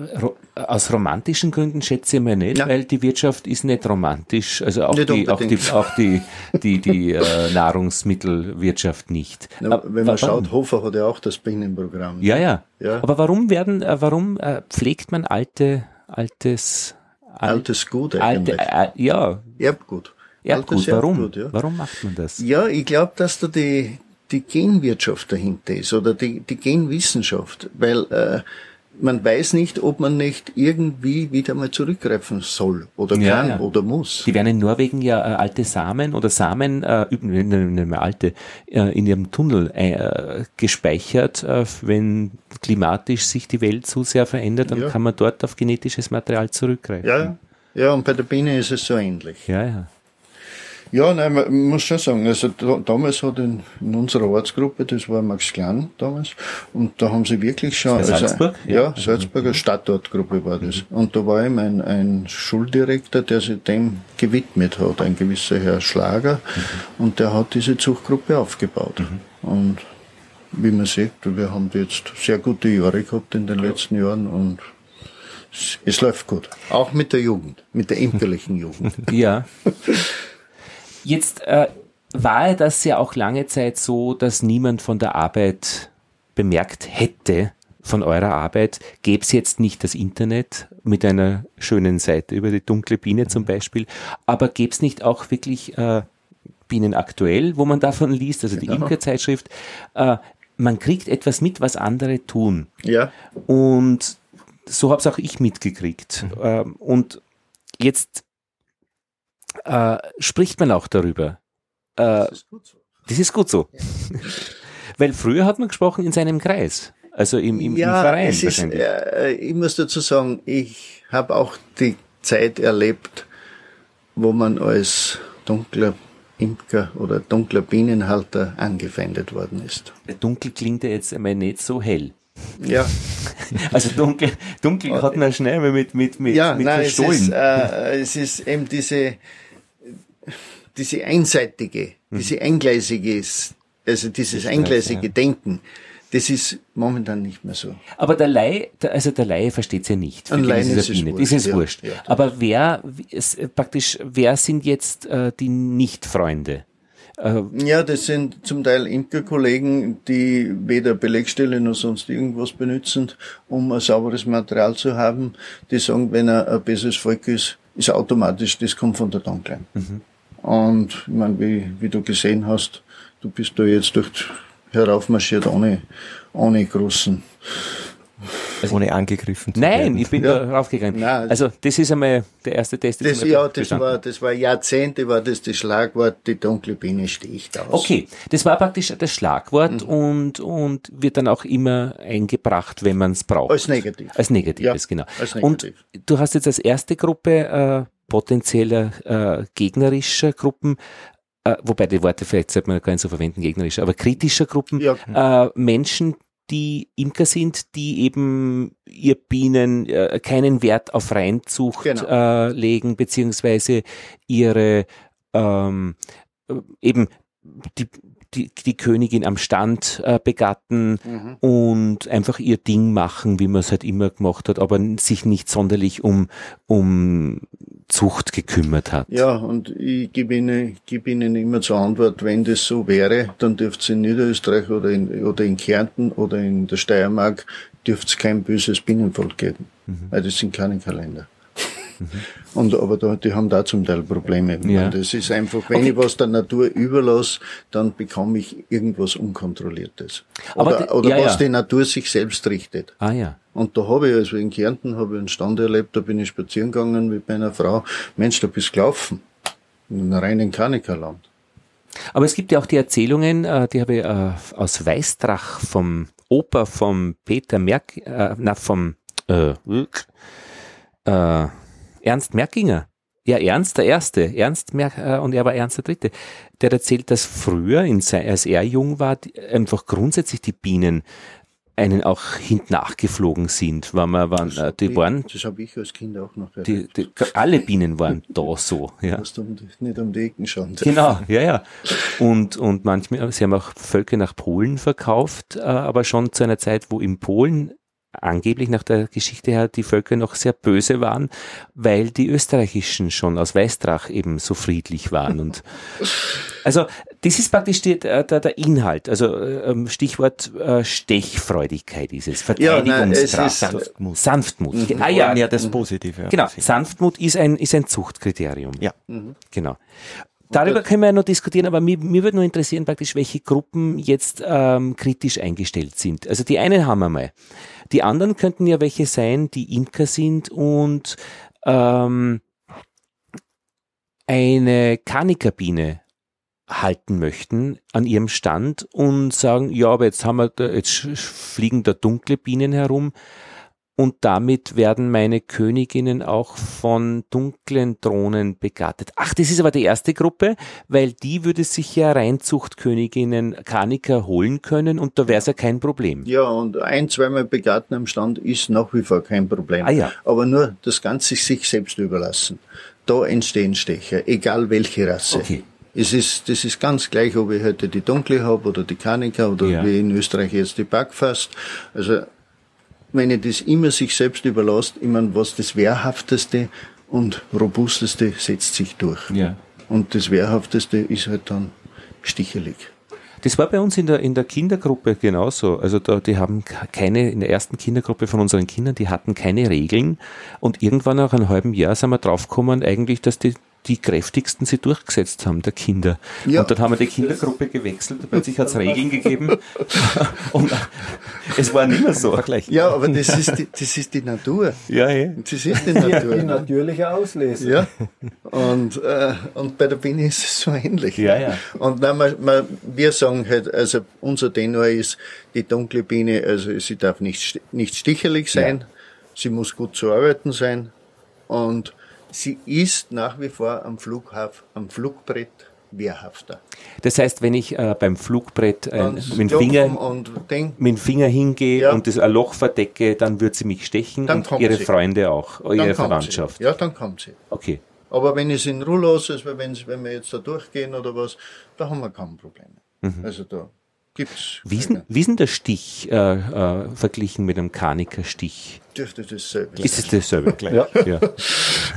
Aus romantischen Gründen schätze ich mal nicht, ja. weil die Wirtschaft ist nicht romantisch, also auch nicht die, auch die, auch die, die, die äh, Nahrungsmittelwirtschaft nicht. Na, wenn man warum? schaut, Hofer hat ja auch das Binnenprogramm. Ja, ja. ja. Aber warum werden, äh, warum äh, pflegt man alte, altes Altes Gut eigentlich. Alte, äh, ja. Erbgut. Erbgut, warum? Erbgut, ja. Warum macht man das? Ja, ich glaube, dass da die, die Genwirtschaft dahinter ist oder die, die Genwissenschaft, weil äh, man weiß nicht, ob man nicht irgendwie wieder mal zurückgreifen soll oder ja, kann ja. oder muss. Die werden in Norwegen ja äh, alte Samen oder Samen, äh, nicht mehr alte, äh, in ihrem Tunnel äh, gespeichert. Äh, wenn klimatisch sich die Welt zu sehr verändert, dann ja. kann man dort auf genetisches Material zurückgreifen. Ja, ja, und bei der Biene ist es so ähnlich. Ja, ja. Ja, nein, man muss schon sagen, also da, damals hat in, in, unserer Ortsgruppe, das war Max Klein damals, und da haben sie wirklich schon, also, Salzburg? Ja, ja Salzburger mhm. Stadtortgruppe war das. Mhm. Und da war eben ein, ein Schuldirektor, der sich dem gewidmet hat, ein gewisser Herr Schlager, mhm. und der hat diese Zuchtgruppe aufgebaut. Mhm. Und wie man sieht, wir haben jetzt sehr gute Jahre gehabt in den letzten Jahren und es läuft gut. Auch mit der Jugend, mit der imkerlichen Jugend. Ja. Jetzt äh, war das ja auch lange Zeit so, dass niemand von der Arbeit bemerkt hätte, von eurer Arbeit, gäbe es jetzt nicht das Internet mit einer schönen Seite über die dunkle Biene zum Beispiel, aber gäbe es nicht auch wirklich äh, Bienen aktuell, wo man davon liest, also die genau. Imkerzeitschrift, äh, man kriegt etwas mit, was andere tun. Ja. Und so habe es auch ich mitgekriegt. Mhm. Ähm, und jetzt äh, spricht man auch darüber. Äh, das ist gut so. Das ist gut so. Ja. Weil früher hat man gesprochen in seinem Kreis. Also im, im, ja, im Verein. Es ist, äh, ich muss dazu sagen, ich habe auch die Zeit erlebt, wo man als dunkler Imker oder dunkler Bienenhalter angefeindet worden ist. Dunkel klingt ja jetzt einmal nicht so hell. Ja. Also dunkel, dunkel hat man schnell mit, mit, mit, ja, mit nein, es ist, äh, es ist eben diese, diese einseitige, hm. diese eingleisige, also dieses eingleisige ja. Denken, das ist momentan nicht mehr so. Aber der Laie, also der Laie versteht es ja nicht. Ein Laie ist, es wurscht. Das ist ja, wurscht. Ja, Aber wer, praktisch, wer sind jetzt äh, die Nicht-Freunde? Äh, ja, das sind zum Teil Imkerkollegen, die weder Belegstelle noch sonst irgendwas benutzen, um ein sauberes Material zu haben. Die sagen, wenn er ein besseres Volk ist, ist automatisch, das kommt von der Danklein. Mhm. Und ich meine, wie, wie du gesehen hast, du bist da jetzt durch heraufmarschiert ohne, ohne großen. Also ohne angegriffen zu Nein, werden. ich bin ja. da raufgegangen. Nein, also das ist einmal der erste Test. Das, ja, das war, das war Jahrzehnte, war das das Schlagwort, die dunkle Biene sticht aus. Okay, das war praktisch das Schlagwort mhm. und, und wird dann auch immer eingebracht, wenn man es braucht. Als negativ. Als negatives, ja, genau. Als negativ. Und du hast jetzt als erste Gruppe äh, potenzieller äh, gegnerischer Gruppen äh, wobei die Worte vielleicht sollte man gar nicht so verwenden, gegnerisch, aber kritischer Gruppen, ja. äh, Menschen, die Imker sind, die eben ihr Bienen äh, keinen Wert auf Reinzucht genau. äh, legen, beziehungsweise ihre ähm, äh, eben die, die, die Königin am Stand äh, begatten mhm. und einfach ihr Ding machen, wie man es halt immer gemacht hat, aber sich nicht sonderlich um, um Zucht gekümmert hat. Ja, und ich gebe Ihnen, gebe Ihnen immer zur Antwort, wenn das so wäre, dann dürfte es in Niederösterreich oder in, oder in Kärnten oder in der Steiermark dürfte es kein böses Binnenvolk geben, mhm. weil das sind keine Kalender. Mhm. Und, aber da, die haben da zum Teil Probleme. Ja. Das ist einfach, wenn okay. ich was der Natur überlasse, dann bekomme ich irgendwas Unkontrolliertes. Oder, die, oder ja, was ja. die Natur sich selbst richtet. Ah ja. Und da habe ich, also in Kärnten habe ich einen Stand erlebt, da bin ich spazieren gegangen mit meiner Frau. Mensch, da bist du gelaufen. In einem reinen Kanikerland. Aber es gibt ja auch die Erzählungen, äh, die habe ich äh, aus Weißdrach vom Oper vom Peter Merk, äh, na, vom äh, äh, Ernst Merkinger. Ja, Ernst der Erste, Ernst Merk, äh, und er war Ernst der Dritte. Der erzählt, dass früher, in, als er jung war, einfach grundsätzlich die Bienen einen auch hinten nachgeflogen sind, weil man waren, äh, die ich, waren. Das habe ich als Kind auch noch Die, die, alle Bienen waren da so, ja. Du um, nicht um die Ecken schauen. Genau, ja, ja. Und, und manchmal, sie haben auch Völker nach Polen verkauft, äh, aber schon zu einer Zeit, wo in Polen angeblich nach der Geschichte her die Völker noch sehr böse waren, weil die österreichischen schon aus Weißdrach eben so friedlich waren. Und also das ist praktisch die, der, der Inhalt. Also ähm, Stichwort äh, Stechfreudigkeit ist es. Verteidigungskraft. Ja, Sanftmut. Sanftmut. Mhm. Ah ja, ja das Positive. Genau. Sanftmut ist ein, ist ein Zuchtkriterium. Ja. Mhm. Genau. Darüber können wir ja noch diskutieren, aber mir, mir würde nur interessieren, praktisch, welche Gruppen jetzt ähm, kritisch eingestellt sind. Also die einen haben wir mal. Die anderen könnten ja welche sein, die Imker sind und ähm, eine Kanikerbiene halten möchten an ihrem Stand und sagen, ja, aber jetzt haben wir, da, jetzt fliegen da dunkle Bienen herum und damit werden meine Königinnen auch von dunklen Drohnen begattet. Ach, das ist aber die erste Gruppe, weil die würde sich ja Reinzuchtköniginnen Kaniker holen können und da wäre es ja kein Problem. Ja, und ein, zweimal begatten am Stand ist nach wie vor kein Problem. Ah, ja. Aber nur das Ganze sich selbst überlassen. Da entstehen Stecher, egal welche Rasse. Okay. Es ist, das ist ganz gleich, ob ich heute die dunkle habe oder die Kanika oder ja. wie in Österreich jetzt die Backfast. Also wenn ich das immer sich selbst überlasse, ich meine, was das Wehrhafteste und Robusteste setzt sich durch. Ja. Und das Wehrhafteste ist halt dann stichelig. Das war bei uns in der, in der Kindergruppe genauso. Also da, die haben keine, in der ersten Kindergruppe von unseren Kindern, die hatten keine Regeln. Und irgendwann nach einem halben Jahr sind wir draufgekommen, eigentlich, dass die die kräftigsten sie durchgesetzt haben, der Kinder. Ja. Und dann haben wir die Kindergruppe gewechselt, plötzlich hat es Regeln gegeben und es war nicht mehr so. Ja, aber das ist die, das ist die Natur. Ja, ja. Das ist die Natur. Die natürliche Auslese. Ja. Und, äh, und bei der Biene ist es so ähnlich. Ja, ja. Und nein, man, man, wir sagen halt, also unser Tenor ist, die dunkle Biene, also sie darf nicht, nicht stichelig sein, ja. sie muss gut zu arbeiten sein und sie ist nach wie vor am Flughafen, am Flugbrett wehrhafter. Das heißt, wenn ich äh, beim Flugbrett äh, mit, dem Finger, mit Finger hingehe ja. und das ein Loch verdecke, dann wird sie mich stechen dann und ihre sie. Freunde auch, dann ihre Verwandtschaft. Sie. Ja, dann kommt sie. Okay. Aber wenn es in Ruhe lasse, also wenn, wenn wir jetzt da durchgehen oder was, da haben wir kaum Probleme. Mhm. Also da gibt's. Wie ist, denn, wie ist denn der Stich äh, äh, verglichen mit einem Karnikerstich? Dürfte dasselbe Ist es dasselbe gleich? ja. ja.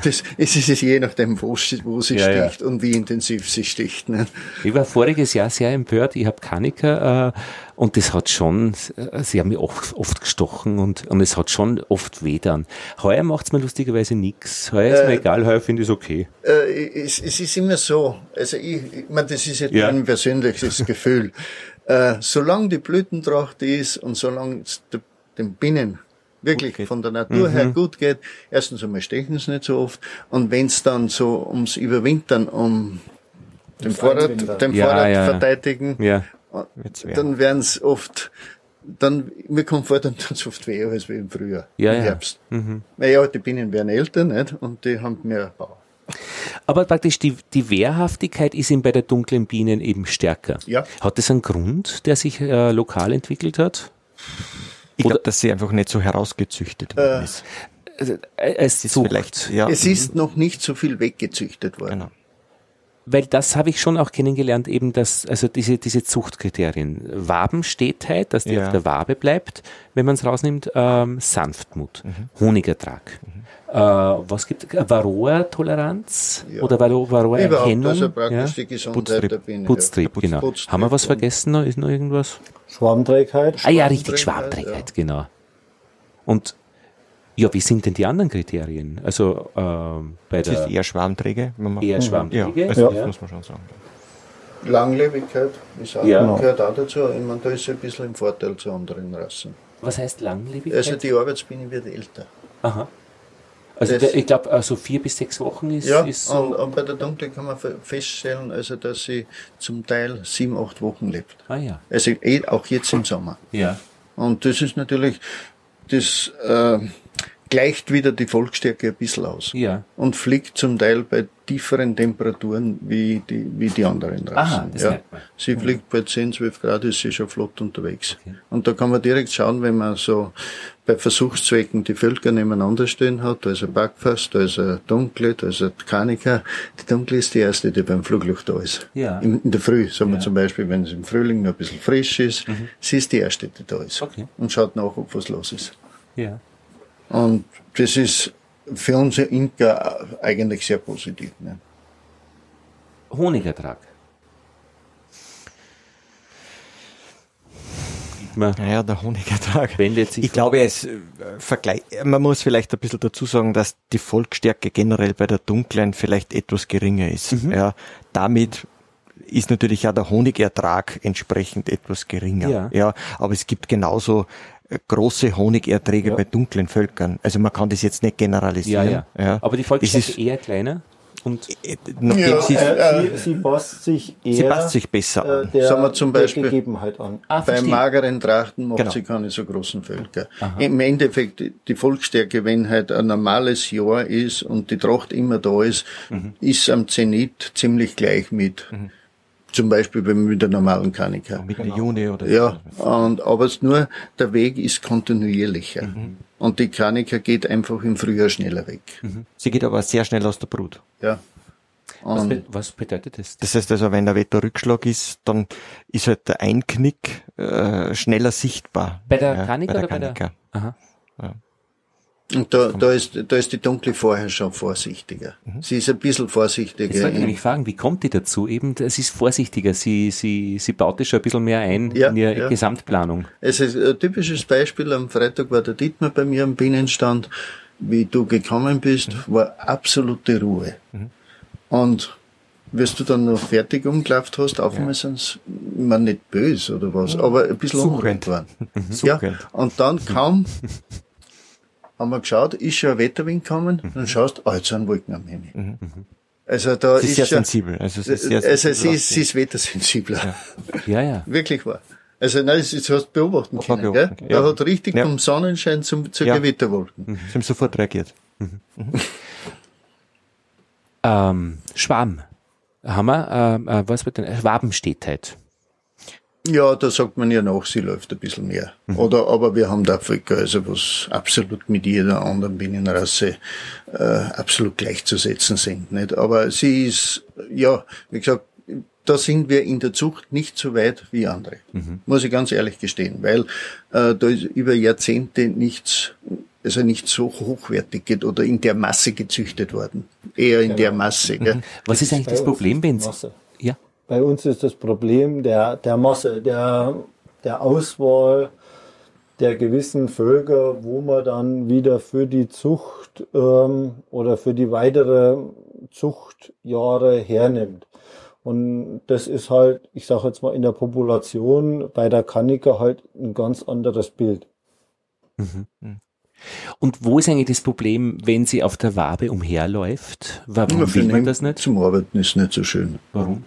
Das, es ist je nachdem, wo sie, wo sie ja, sticht ja. und wie intensiv sie sticht. Ne? Ich war voriges Jahr sehr empört. Ich habe Karniker äh, und das hat schon, äh, sie haben mich oft, oft gestochen und, und es hat schon oft weh dann. Heuer macht's mir lustigerweise nichts. Heuer ist mir äh, egal, heuer finde ich es okay. Äh, es, es, ist immer so. Also ich, ich meine, das ist jetzt ja. ein persönliches Gefühl. Äh, solange die Blütentracht ist und solange es den Binnen wirklich von der Natur mhm. her gut geht, erstens einmal stechen sie nicht so oft und wenn es dann so ums Überwintern, um den Vorrat, den ja, Vorrat ja, verteidigen, ja. dann werden es oft dann, mir kommt vor, dann tut's oft weh als wie im Frühjahr, ja, im Herbst. Ja. Mhm. Naja, die Bienen werden älter, nicht? Und die haben mehr Bau. Aber praktisch die, die Wehrhaftigkeit ist eben bei der dunklen Bienen eben stärker. Ja. Hat das einen Grund, der sich äh, lokal entwickelt hat? Ich glaube, dass sie einfach nicht so herausgezüchtet worden äh, ist. Äh, es ist vielleicht, ja. Es ist noch nicht so viel weggezüchtet worden. Genau. Weil das habe ich schon auch kennengelernt, eben das, also diese, diese Zuchtkriterien. Wabenstehtheit, dass die ja. auf der Wabe bleibt, wenn man es rausnimmt, ähm, Sanftmut, mhm. Honigertrag. Mhm. Äh, was gibt es? Varroa-Toleranz ja. oder Varroa-Erkennung? Also praktisch ja? die Gesundheit Putztrieb, der Biene. Putztrieb, ja. genau. Putztrieb Haben wir was vergessen? Noch? Ist noch irgendwas? Schwarmträgheit. Ah ja, richtig, Schwarmträgheit, genau. Und ja, wie sind denn die anderen Kriterien? Also ähm, bei der das ist eher Schwarmträge. Eher Schwarmträge, ja, also das muss man schon sagen. Langlebigkeit ist auch, ja. gehört auch dazu. Ich meine, da ist sie ein bisschen im Vorteil zu anderen Rassen. Was heißt Langlebigkeit? Also die Arbeitsbiene wird älter. Aha. Also der, ich glaube, also vier bis sechs Wochen ist, ja, ist so. Und, und bei der Dunkle kann man feststellen, also dass sie zum Teil sieben, acht Wochen lebt. Ah ja. Also eh, auch jetzt im Sommer. Ja. Und das ist natürlich, das äh, gleicht wieder die Volksstärke ein bisschen aus. Ja. Und fliegt zum Teil bei tieferen Temperaturen wie die, wie die anderen Rassen. Aha, das ja. Sie fliegt bei 10, 12 Grad, ist sie schon flott unterwegs. Okay. Und da kann man direkt schauen, wenn man so bei Versuchszwecken die Völker nebeneinander stehen hat, da ist ein Backfass, da ist ein Dunkle, da ist ein Kanika. Die Dunkle ist die erste, die beim Fluglucht da ist. Ja. In, der Früh, sagen ja. wir zum Beispiel, wenn es im Frühling noch ein bisschen frisch ist, mhm. sie ist die erste, die da ist. Okay. Und schaut nach, ob was los ist. Ja. Und das ist für unsere Imker eigentlich sehr positiv. Ne? Honigertrag. Naja, der Honigertrag. Wendet ich glaube, es äh, vergleich, man muss vielleicht ein bisschen dazu sagen, dass die Volksstärke generell bei der Dunklen vielleicht etwas geringer ist. Mhm. Ja, damit ist natürlich auch der Honigertrag entsprechend etwas geringer. Ja. ja aber es gibt genauso große Honigerträge ja. bei dunklen Völkern. Also man kann das jetzt nicht generalisieren. Ja, ja. ja. Aber die Volksstärke ist eher kleiner. Und äh, ja, sie, äh, sie, passt sich eher sie passt sich besser an. der, Sagen wir zum Beispiel, Gegebenheit an. Ah, bei mageren Trachten macht genau. sie keine so großen Völker. Aha. Im Endeffekt, die Volksstärke, wenn halt ein normales Jahr ist und die Tracht immer da ist, mhm. ist am Zenit ziemlich gleich mit. Mhm zum Beispiel mit der normalen Kanika. Mit genau. Juni oder Ja, und, aber es nur, der Weg ist kontinuierlicher. Mhm. Und die Kanika geht einfach im Frühjahr schneller weg. Mhm. Sie geht aber sehr schnell aus der Brut. Ja. Was, be was, bedeutet das? Das heißt also, wenn der Wetterrückschlag ist, dann ist halt der Einknick äh, schneller sichtbar. Bei der Kanika ja, bei der oder Kanika. bei der? Aha. Ja. Und da, da, ist, da ist die Dunkle vorher schon vorsichtiger. Mhm. Sie ist ein bisschen vorsichtiger. Jetzt wollte ich mich fragen, wie kommt die dazu? Eben, es ist vorsichtiger. Sie, sie, sie baut das schon ein bisschen mehr ein ja, in ihre ja. Gesamtplanung. Es ist ein typisches Beispiel. Am Freitag war der Dietmar bei mir am Bienenstand. Wie du gekommen bist, mhm. war absolute Ruhe. Mhm. Und wirst du dann noch fertig umgelaufen hast, auf einmal sind sie, man nicht böse oder was, aber ein bisschen unruhig waren. ja, und dann kaum haben wir geschaut, ist schon ein Wetterwind gekommen, mhm. dann schaust, oh, jetzt sind Wolken am Himmel. Mhm. Also da sie ist, ist sehr sensibel. Also, sie ist, sehr also sie, ist, sie ist wettersensibler. Ja, ja. ja. Wirklich wahr. Also nein, das, das hast du beobachten können. Beobachten. Gell? Ja. Er hat richtig ja. vom Sonnenschein zum, zu ja. Gewitterwolken. Mhm. Sie haben sofort reagiert. Mhm. ähm, Schwamm. Haben wir, äh, äh was wird denn? Schwabenstehtheit. Ja, da sagt man ja nach, sie läuft ein bisschen mehr. Mhm. Oder, aber wir haben da Afrika, also was absolut mit jeder anderen Bienenrasse äh, absolut gleichzusetzen sind. Nicht? Aber sie ist, ja, wie gesagt, da sind wir in der Zucht nicht so weit wie andere. Mhm. Muss ich ganz ehrlich gestehen, weil äh, da ist über Jahrzehnte nichts, also nicht so hochwertig geht oder in der Masse gezüchtet worden. Eher in genau. der Masse. Mhm. Was ist eigentlich das Problem, wenn Ja. Bei uns ist das Problem der, der Masse, der, der Auswahl der gewissen Völker, wo man dann wieder für die Zucht ähm, oder für die weitere Zuchtjahre hernimmt. Und das ist halt, ich sage jetzt mal, in der Population bei der Kanika halt ein ganz anderes Bild. Mhm. Und wo ist eigentlich das Problem, wenn sie auf der Wabe umherläuft? Warum ja, will man das nicht? Zum Arbeiten ist nicht so schön. Warum?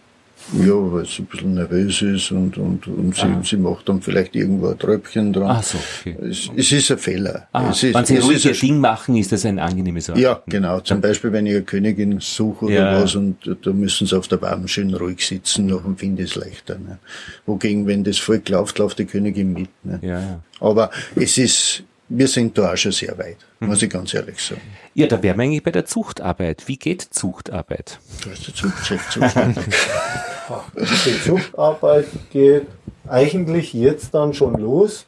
Ja, weil sie ein bisschen nervös ist und, und, und sie, ah. sie macht dann vielleicht irgendwo ein Tröpfchen dran. Ach so, okay. Es, es ist ein Fehler. Ah, es ist, wenn sie ruhig ihr Ding machen, ist das ein angenehmes Ort. Ja, genau. Zum Beispiel, wenn ich eine Königin suche oder ja. was und da müssen sie auf der Bahn schön ruhig sitzen, nach dem Find ist leichter. Ne? Wogegen, wenn das voll läuft, läuft die Königin mit. Ne? Ja, ja. Aber es ist, wir sind da auch schon sehr weit, muss ich ganz ehrlich sagen. Ja, da wären wir eigentlich bei der Zuchtarbeit. Wie geht Zuchtarbeit? Da ist der Zuchtchef zuständig. Die Zuchtarbeit geht eigentlich jetzt dann schon los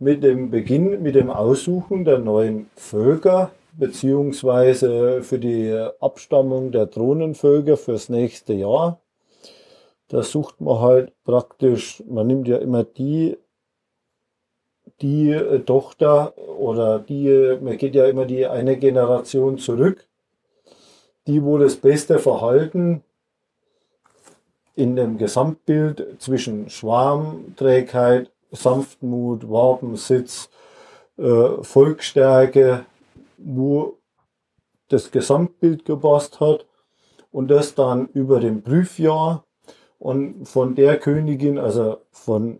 mit dem Beginn, mit dem Aussuchen der neuen Völker, beziehungsweise für die Abstammung der Drohnenvölker fürs nächste Jahr. Da sucht man halt praktisch, man nimmt ja immer die die äh, Tochter oder die, man geht ja immer die eine Generation zurück, die wo das beste Verhalten in dem Gesamtbild zwischen Schwarmträgheit, Sanftmut, Wabensitz, äh, Volksstärke, wo das Gesamtbild gepasst hat und das dann über dem Prüfjahr. Und von der Königin, also von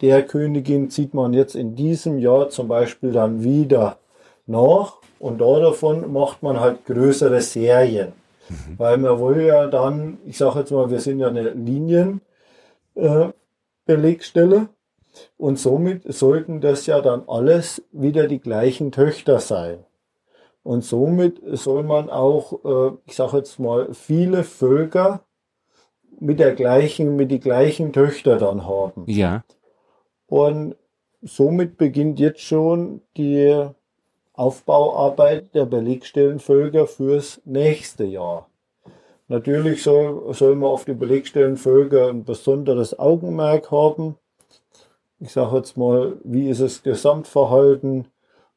der Königin zieht man jetzt in diesem Jahr zum Beispiel dann wieder nach und da davon macht man halt größere Serien. Mhm. Weil man will ja dann, ich sage jetzt mal, wir sind ja eine Linienbelegstelle äh, und somit sollten das ja dann alles wieder die gleichen Töchter sein. Und somit soll man auch, äh, ich sage jetzt mal, viele Völker mit der gleichen, mit die gleichen Töchter dann haben. Ja. Und somit beginnt jetzt schon die Aufbauarbeit der Belegstellenvölker fürs nächste Jahr. Natürlich soll, soll man auf die Belegstellenvölker ein besonderes Augenmerk haben. Ich sage jetzt mal, wie ist das Gesamtverhalten?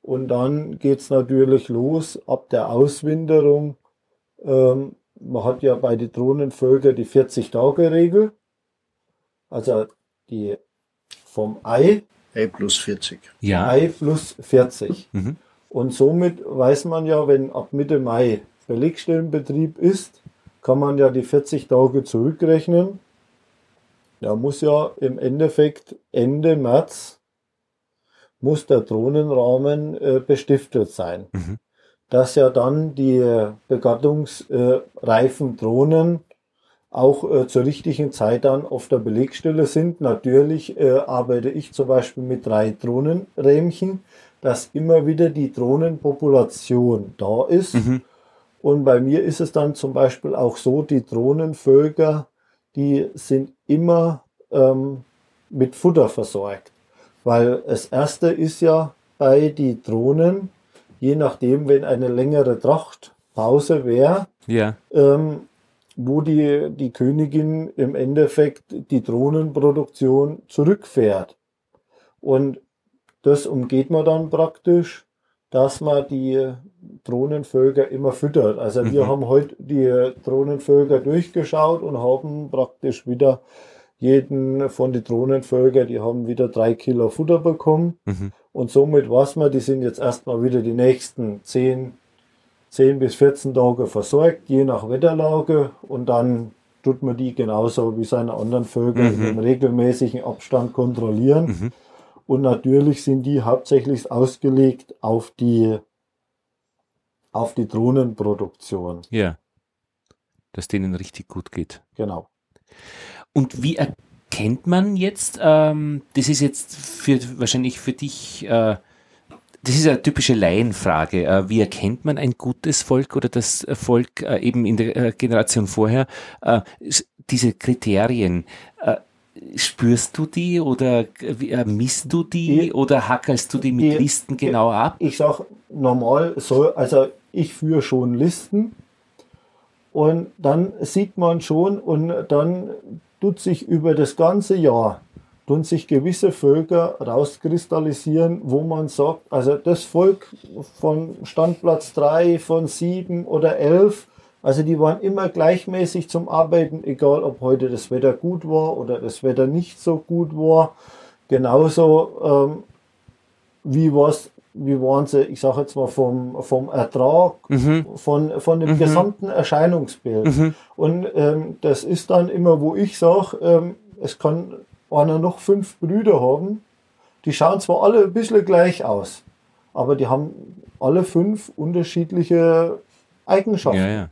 Und dann geht's natürlich los ab der Auswinterung. Ähm, man hat ja bei den Drohnenvölkern die 40-Tage-Regel. Also die vom Ei. Ei plus 40. Ja. Ei plus 40. Mhm. Und somit weiß man ja, wenn ab Mitte Mai Belegstellenbetrieb ist, kann man ja die 40 Tage zurückrechnen. Da muss ja im Endeffekt Ende März muss der Drohnenrahmen äh, bestiftet sein. Mhm. Dass ja dann die begattungsreifen Drohnen auch äh, zur richtigen Zeit dann auf der Belegstelle sind. Natürlich äh, arbeite ich zum Beispiel mit drei Drohnenrähmchen, dass immer wieder die Drohnenpopulation da ist. Mhm. Und bei mir ist es dann zum Beispiel auch so, die Drohnenvölker, die sind immer ähm, mit Futter versorgt. Weil das erste ist ja, bei die Drohnen, je nachdem, wenn eine längere Trachtpause wäre, Ja. ähm, wo die, die Königin im Endeffekt die Drohnenproduktion zurückfährt. Und das umgeht man dann praktisch, dass man die Drohnenvölker immer füttert. Also wir Mhm. haben heute die Drohnenvölker durchgeschaut und haben praktisch wieder jeden von den Drohnenvölker, die haben wieder drei Kilo Futter bekommen. Mhm. Und somit weiß man, die sind jetzt erstmal wieder die nächsten 10, 10 bis 14 Tage versorgt, je nach Wetterlage. Und dann tut man die genauso wie seine anderen Völker in einem regelmäßigen Abstand kontrollieren. Mhm. Und natürlich sind die hauptsächlich ausgelegt auf die, auf die Drohnenproduktion. Ja. Dass denen richtig gut geht. Genau. Und wie erkennt man jetzt, ähm, das ist jetzt für, wahrscheinlich für dich, äh, das ist eine typische Laienfrage, äh, wie erkennt man ein gutes Volk oder das Volk äh, eben in der äh, Generation vorher, diese Kriterien, spürst du die oder misst du die Die- oder hackelst du die mit die- Listen genau ab? Ich sag normal soll, also ich führe schon Listen und dann sieht man schon und dann tut sich über das ganze Jahr tun sich gewisse Völker rauskristallisieren, wo man sagt, also das Volk von Standplatz 3, von 7 oder 11, also die waren immer gleichmäßig zum Arbeiten, egal ob heute das Wetter gut war oder das Wetter nicht so gut war. Genauso ähm, wie was, wie waren sie, ich sage jetzt mal vom, vom Ertrag, von, von dem gesamten Erscheinungsbild. Und ähm, das ist dann immer, wo ich sage, ähm, es kann einer noch fünf Brüder haben, die schauen zwar alle ein bisschen gleich aus, aber die haben alle fünf unterschiedliche Eigenschaften. Ja, ja.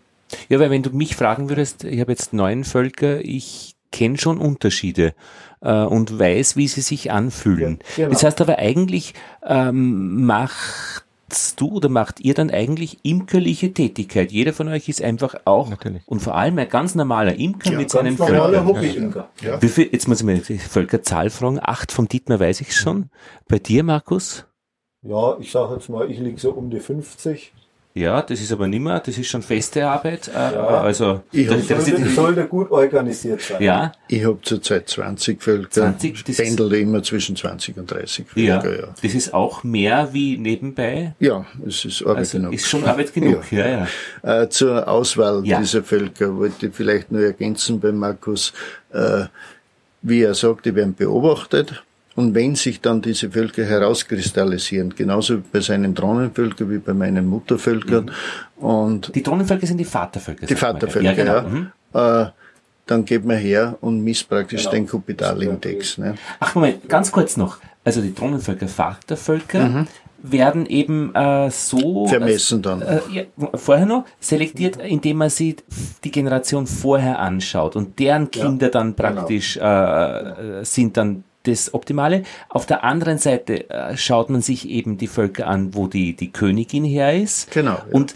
Ja, weil wenn du mich fragen würdest, ich habe jetzt neun Völker, ich kenne schon Unterschiede äh, und weiß, wie sie sich anfühlen. Ja, genau. Das heißt aber eigentlich ähm, machst du oder macht ihr dann eigentlich imkerliche Tätigkeit. Jeder von euch ist einfach auch Natürlich. und vor allem ein ganz normaler Imker Ja, mit seinem Völker. Hobbyimker. Ja. Wie viel, jetzt muss ich mal die Völkerzahl fragen. Acht vom Dietmar weiß ich schon. Bei dir, Markus? Ja, ich sage jetzt mal, ich liege so um die 50. Ja, das ist aber nimmer, das ist schon feste Arbeit. Äh, also, Ich das, hab- das, Sollte, sollte gut organisiert sein. ja, Ich habe zurzeit 20 Völker. 20, das ist- pendel immer zwischen 20 und 30 Ja, Völker, ja. das ist auch mehr wie nebenbei. Ja, es ist Arbeit Also genug. ist schon Arbeit genug, ja, ja. Äh, zur Auswahl Ja. dieser Völker wollte ich vielleicht nur ergänzen bei Markus, äh, wie er sagt, die werden beobachtet. Und wenn sich dann diese Völker herauskristallisieren, genauso bei seinen Drohnenvölkern wie bei meinen Muttervölkern, und Die Drohnenvölker sind die Vatervölker. die Vatervölker, Ja, ja, genau. Mhm. äh, dann geht man her und misst praktisch Genau. den Kapitalindex. Ne? Ach, Moment, ganz kurz noch. Also die Drohnenvölker, Vatervölker Mhm. werden eben äh, so Vermessen dann. Äh, ja, vorher noch selektiert, indem man sie die Generation vorher anschaut und deren Kinder dann genau. praktisch äh, äh, sind dann das Optimale. Auf der anderen Seite äh, schaut man sich eben die Völker an, wo die, die Königin her ist. Genau, ja. Und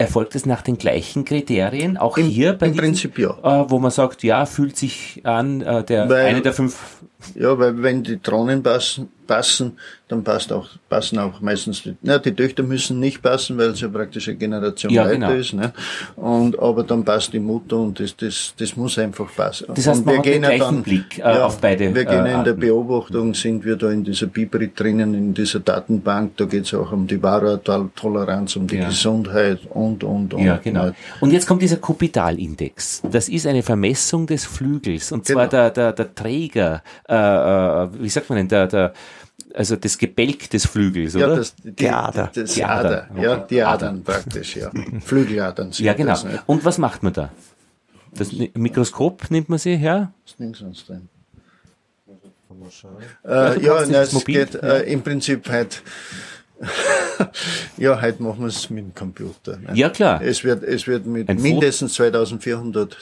erfolgt es nach den gleichen Kriterien, auch Im- hier bei im diesen, Prinzip ja. äh, wo man sagt, ja, fühlt sich an, äh, der Weil- eine der fünf Ja, weil wenn die Drohnen passen, passen dann passt auch, passen auch meistens die, na, die Töchter müssen nicht passen, weil es ja praktisch eine Generation Ja, weiter genau. ist, ne? Und, aber dann passt die Mutter und das, das, das muss einfach passen. Das heißt, und man hat den gleichen Blick, äh, auf beide, Wir gehen äh, in der. Beobachtung, sind wir da in dieser Bibrit drinnen, in dieser Datenbank, da geht es auch um die Varroa-Toleranz, um die Ja. Gesundheit und, und, und. Ja, genau. Und jetzt kommt dieser Kupitalindex. Das ist eine Vermessung des Flügels. Und zwar Genau. der, der, der Träger, äh, äh, wie sagt man denn, der, der, also das Gebälk des Flügels, Ja, oder? das, die, Die Ader. Das Die Ader. Adern. Ja, Okay. die Adern. Praktisch, ja. Flügeladern sind ja, genau. das, ne? Und was macht man da? Das Mikroskop nimmt man sie her? Was nimmst du uns drin? Ja, Äh, ja, na, das es geht äh, im Prinzip halt. ja, heute machen wir es mit dem Computer. Ne? Ja, klar. Es wird, es wird mit Ein mindestens 2400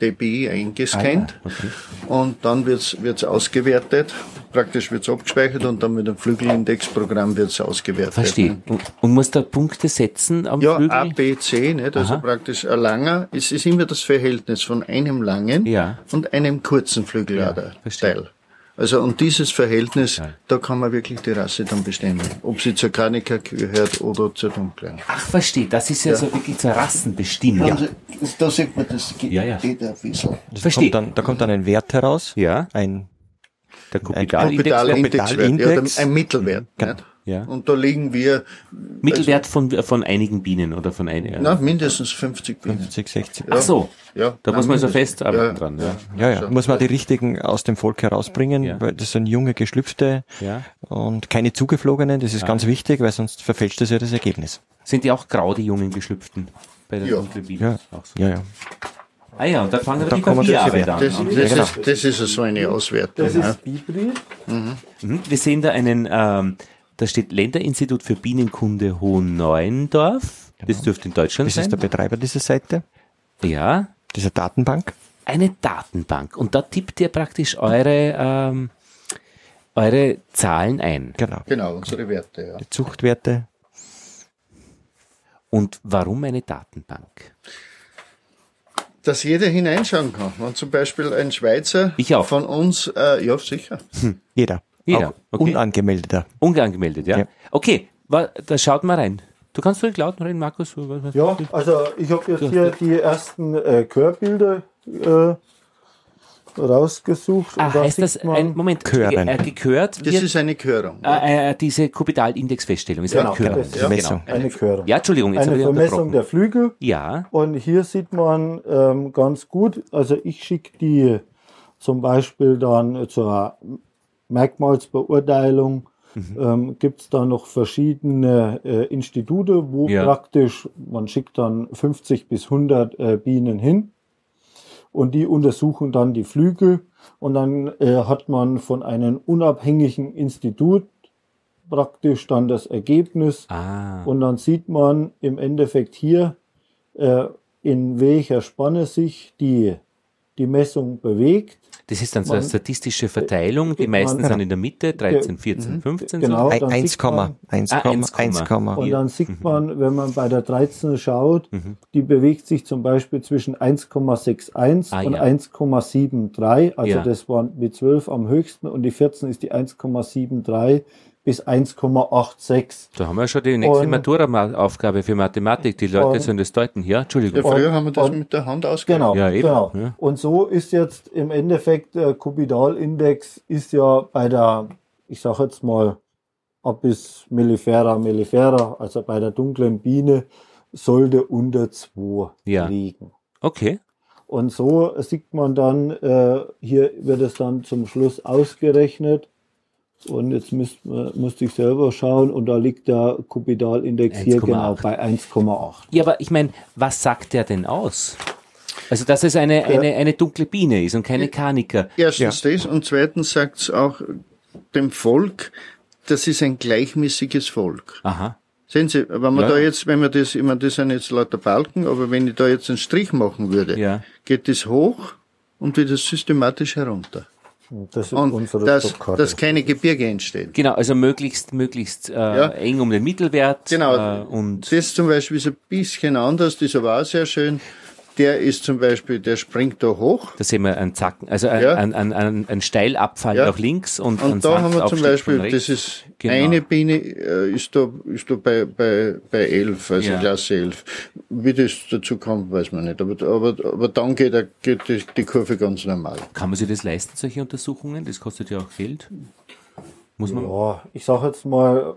dpi eingescannt Ah, ja, okay. und dann wird's wird's ausgewertet. Praktisch wird's abgespeichert und dann mit dem Flügelindexprogramm wird's ausgewertet. Verstehe. Ne? Und, muss da Punkte setzen am Ja, Flügel? A, B, C, nicht? also Aha. praktisch ein langer, es ist immer das Verhältnis von einem langen Ja. und einem kurzen Ja, verstehe. Also und dieses Verhältnis, ja. da kann man wirklich die Rasse dann bestimmen. Ob sie zur Kranika gehört oder zur Dunklen. Ach, verstehe. Das ist ja, ja. so wirklich zur Rassenbestimmung. Ja. Da sieht man, das geht, ja, ja. geht ein bisschen. Verstehe. Kommt dann, da kommt dann ein Wert heraus. Ja. Ein der Kopitalindex. Kopitalindex. Ja, ein Mittelwert. Genau. Ja. Und da liegen wir. Mittelwert also, von, von einigen Bienen oder von einigen? Na, mindestens 50 Bienen. 50, 60. Ach so. Ja. Da muss man so festarbeiten ja. dran. Ja, ja. ja, ja. Muss man die richtigen aus dem Volk herausbringen, ja. weil das sind junge Geschlüpfte ja. und keine zugeflogenen. Das ist ganz wichtig, weil sonst verfälscht das ja das Ergebnis. Sind die auch grau, die jungen Geschlüpften? Bei den ja. Ja. So. ja, ja. Ah ja, und da fangen wir die Papierarbeit an. Das, das, genau. ist, das ist so eine Auswertung. Das ist Bibri. Mhm. Mhm. Wir sehen da einen, ähm, da steht Länderinstitut für Bienenkunde Hohenneuendorf. Genau. Das dürfte in Deutschland das sein. Das ist der Betreiber dieser Seite. Ja. Diese Datenbank. Eine Datenbank. Und da tippt ihr praktisch eure, ähm, eure Zahlen ein. Genau. Genau, unsere Werte, ja. Die Zuchtwerte. Und warum eine Datenbank? dass jeder hineinschauen kann. Wenn zum Beispiel ein Schweizer von uns, äh, ja sicher. Hm, jeder. Jeder. Okay. Unangemeldeter. Unangemeldet, ja. ja. Okay, da schaut mal rein. Du kannst ruhig laut reden, Markus. Ja, also ich habe jetzt hier die ersten äh, Chörbilder äh, rausgesucht. Ah, heißt das, ein Moment, Chören. Äh, gekört Das ist eine Chörung. Äh, äh, diese Kubitalindexfeststellung ist genau, eine Chörung. Das, ja. Messung. Genau. Eine Chörung. Ja, Entschuldigung. Jetzt eine Vermessung der Flügel. Ja. Und hier sieht man ähm, ganz gut, also ich schicke die zum Beispiel dann zur Merkmalsbeurteilung Mhm. Ähm, Gibt es da noch verschiedene äh, Institute, wo ja. praktisch, man schickt dann 50 bis 100 äh, Bienen hin und die untersuchen dann die Flügel und dann äh, hat man von einem unabhängigen Institut praktisch dann das Ergebnis ah. und dann sieht man im Endeffekt hier, äh, in welcher Spanne sich die, die Messung bewegt das ist dann so eine statistische Verteilung. Die meisten sind in der Mitte, 13, 14, 15. Genau, 1,1, ah, Und dann sieht mhm. man, wenn man bei der 13 schaut, mhm. die bewegt sich zum Beispiel zwischen 1,61 ah, und ja. 1,73. Also ja. das waren mit 12 am höchsten und die 14 ist die 1,73 bis 1,86. Da haben wir schon die nächste Matura-Aufgabe für Mathematik. Die Leute sollen das deuten. Ja, Entschuldigung. Ja, früher haben wir das und, mit der Hand ausgegeben. Genau, ja, eben. genau. Ja. Und so ist jetzt im Endeffekt der Kubidalindex ist ja bei der, ich sag jetzt mal, ab bis Mellifera mellifera, also bei der dunklen Biene, sollte unter 2 ja. liegen. Okay. Und so sieht man dann, äh, hier wird es dann zum Schluss ausgerechnet und jetzt müsst, musste ich selber schauen und da liegt der Kupidalindex hier genau bei 1,8. Ja, aber ich meine, was sagt der denn aus? Also, dass es eine, eine, eine dunkle Biene ist und keine Karniker. Erstens ja. das und zweitens sagt es auch dem Volk, das ist ein gleichmäßiges Volk. Aha. Sehen Sie, wenn man ja. da jetzt, wenn man das, ich meine, das sind jetzt lauter Balken, aber wenn ich da jetzt einen Strich machen würde, ja. geht das hoch und wieder systematisch herunter. Das ist und unsere dass, dass keine Gebirge entstehen. Genau, also möglichst, möglichst äh, ja. eng um den Mittelwert. Genau. Äh, und das zum Beispiel ist ein bisschen anders, das ist aber auch sehr schön der ist zum Beispiel, der springt da hoch. Da sehen wir einen Zacken, also ein, ja. ein, ein, ein, ein Steilabfall ja. nach links und Und da haben wir zum Beispiel, das ist genau. eine Biene äh, ist da, ist da bei, bei, bei 11, also ja. Klasse 11. Wie das dazu kommt, weiß man nicht. Aber, aber, aber dann geht, geht die, die Kurve ganz normal. Kann man sich das leisten, solche Untersuchungen? Das kostet ja auch Geld. Muss man? Ja, ich sage jetzt mal,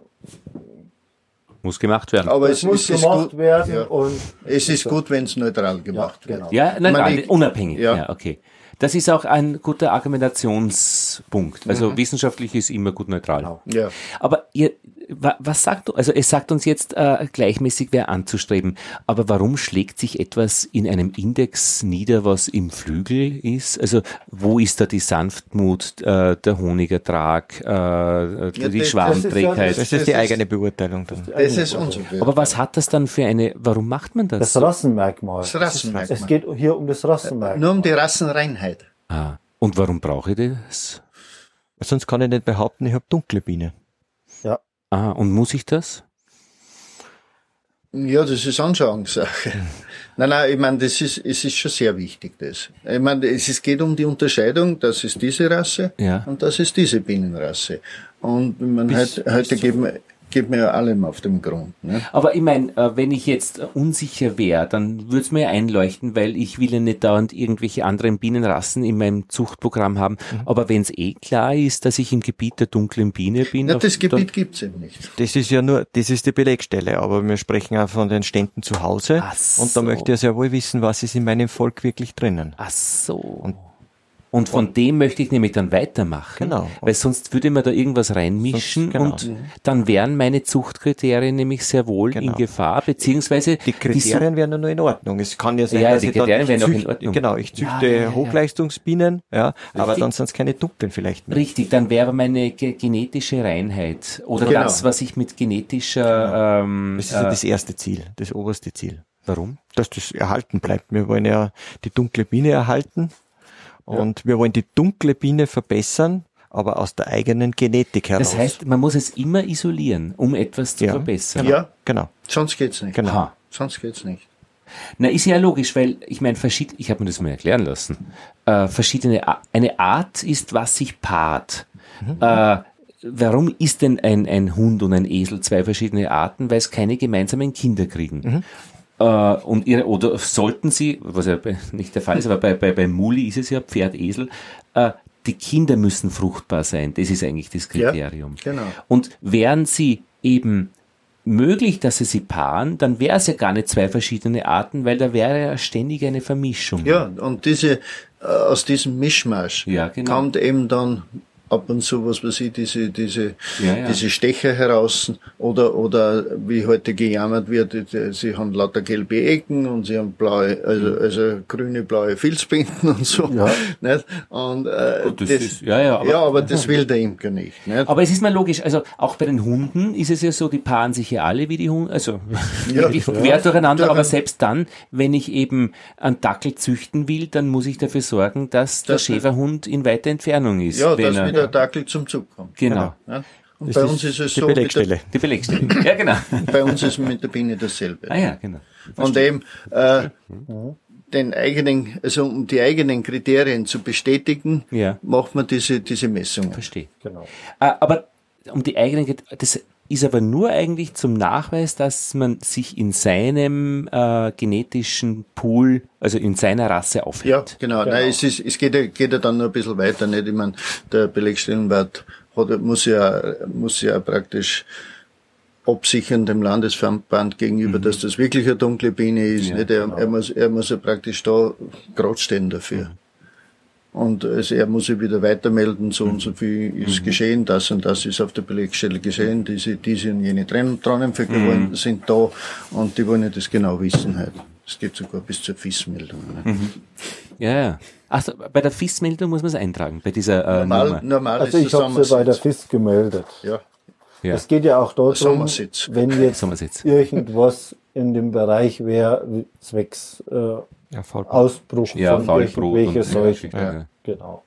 muss gemacht werden. Aber es, es muss es gemacht gut, werden ja. und es ist gut, wenn es neutral gemacht ja, genau. wird. Ja, neutral, unabhängig. Ja. ja, okay. Das ist auch ein guter Argumentationspunkt. Also mhm. wissenschaftlich ist immer gut neutral. Genau. Ja. Aber ihr, was sagt du? Also es sagt uns jetzt äh, gleichmäßig wer anzustreben, aber warum schlägt sich etwas in einem Index nieder, was im Flügel ist? Also wo ist da die Sanftmut, äh, der Honigertrag, äh, ja, die das, Schwarmträgheit? Das ist, das ist die eigene Beurteilung. Dann. Das ist unsere Beurteilung. Aber was hat das dann für eine, warum macht man das? Das Rassenmerkmal. Das Rassenmerkmal. Es geht hier um das Rassenmerkmal. Nur um die Rassenreinheit. Ah. Und warum brauche ich das? Sonst kann ich nicht behaupten, ich habe dunkle Biene. Ah, und muss ich das? Ja, das ist Anschauungssache. Nein, nein, ich meine, das ist, es ist schon sehr wichtig, das. Ich meine, es ist, geht um die Unterscheidung, das ist diese Rasse Ja. und das ist diese Bienenrasse. Und man heute, heute geht man, geht man ja allem auf den Grund. Ne? Aber ich meine, äh, wenn ich jetzt äh, unsicher wäre, dann würde es mir ja einleuchten, weil ich will ja nicht dauernd irgendwelche anderen Bienenrassen in meinem Zuchtprogramm haben. Mhm. Aber wenn es eh klar ist, dass ich im Gebiet der dunklen Biene bin, Ja, das Gebiet gibt's eben nicht. Das ist ja nur, das ist die Belegstelle, aber wir sprechen auch von den Ständen zu Hause. Ach Und da so. möchte ich sehr wohl wissen, was ist in meinem Volk wirklich drinnen. Ach so. Und, von dem möchte ich nämlich dann weitermachen. Genau. Weil sonst würde man da irgendwas reinmischen Sonst- genau. und dann wären meine Zuchtkriterien nämlich sehr wohl in Genau. Gefahr, beziehungsweise Die Kriterien wären ja nur in Ordnung. Es kann ja sein, Ja, dass die ich dann, Kriterien ich wären auch in Ordnung. Genau, ich züchte Ja, ja. Hochleistungsbienen, ja, aber Richtig. dann sind es keine dunklen vielleicht mehr. Richtig, dann wäre meine ge genetische Reinheit oder Genau. das, was ich mit genetischer ähm, Das ist ja äh, das erste Ziel, das oberste Ziel. warum? Dass das erhalten bleibt. Wir wollen ja die dunkle Biene erhalten und wir wollen die dunkle Biene verbessern, aber aus der eigenen Genetik heraus. Das heißt, man muss es immer isolieren, um etwas zu Ja. verbessern. Ja, genau, sonst geht's nicht. genau. Aha. Sonst geht's nicht. Na, ist ja logisch, weil ich meine, ich habe mir das mal erklären lassen. Äh, verschiedene A eine Art ist, was sich paart. Äh, warum ist denn ein, ein Hund und ein Esel zwei verschiedene Arten? Weil es keine gemeinsamen Kinder kriegen. Äh, und ihre, oder sollten sie, was ja bei- nicht der Fall ist, aber bei, bei, bei Muli ist es ja Pferd, Esel, äh, die Kinder müssen fruchtbar sein. Das ist eigentlich das Ja, Kriterium. genau. Und wären sie eben möglich, dass sie sie paaren, dann wäre es ja gar nicht zwei verschiedene Arten, weil da wäre ja ständig eine Vermischung. Ja, und diese, äh, aus diesem Mischmasch Ja, genau. kommt eben dann ab und zu, was weiß ich, diese, diese, Ja, ja. diese Stecher heraus oder, oder wie heute gejammert wird, sie haben lauter gelbe Ecken und sie haben blaue, also, also grüne, blaue Filzbinden und so. Ja. Nicht? Und, äh, Gut, das ist- ja, ja, aber- ja, aber das will der Imker nicht. nicht? Aber es ist mal logisch, also auch bei den Hunden ist es ja so, die paaren sich ja alle wie die Hunde, also Ja, quer durcheinander, aber selbst dann, wenn ich eben einen Dackel züchten will, dann muss ich dafür sorgen, dass der Das- Schäferhund in weiter Entfernung ist. ja, wenn er, der Dackel zum Zug kommt. Genau. Ja? Und Das bei uns ist es die so, mit der, Belegstelle. Die Belegstelle. ja, genau. bei uns ist mit der Biene dasselbe. Ah ja, genau. Und eben äh, den eigenen, also um die eigenen Kriterien zu bestätigen, Ja. macht man diese diese Messungen. Verstehe. Genau. Äh, aber um die eigenen, das ist aber nur eigentlich zum Nachweis, dass man sich in seinem äh, genetischen Pool, also in seiner Rasse Ja, aufhält. genau. Nein, es, ist, es geht, ja, geht ja dann noch ein bisschen weiter. Nicht? Ich meine, der Belegstellenwert hat, muss ja, muss ja praktisch absichern dem Landesverband gegenüber, dass das wirklich eine dunkle Biene ist. Ja, nicht? Er, er, muss, er muss ja praktisch da gerade stehen dafür. Und also er muss sich wieder weitermelden, so und so viel ist geschehen, das und das ist auf der Belegstelle geschehen, diese, diese und jene Trannenvögel wollen- sind da und die wollen ja das genau wissen halt. Es geht sogar bis zur FIS-Meldung. ne? Ja, ja. Ach, so, bei der FIS-Meldung muss man es eintragen, bei dieser äh, Normal, Nummer. normal Also ich habe sie bei der. FIS gemeldet. Ja. Ja. Es geht ja auch darum, wenn jetzt irgendwas in dem Bereich wäre, zwecks äh, Ja. Ausbruch Ja, von Faulbrot irgendwelche und- Seuchen. ja, ja. Genau.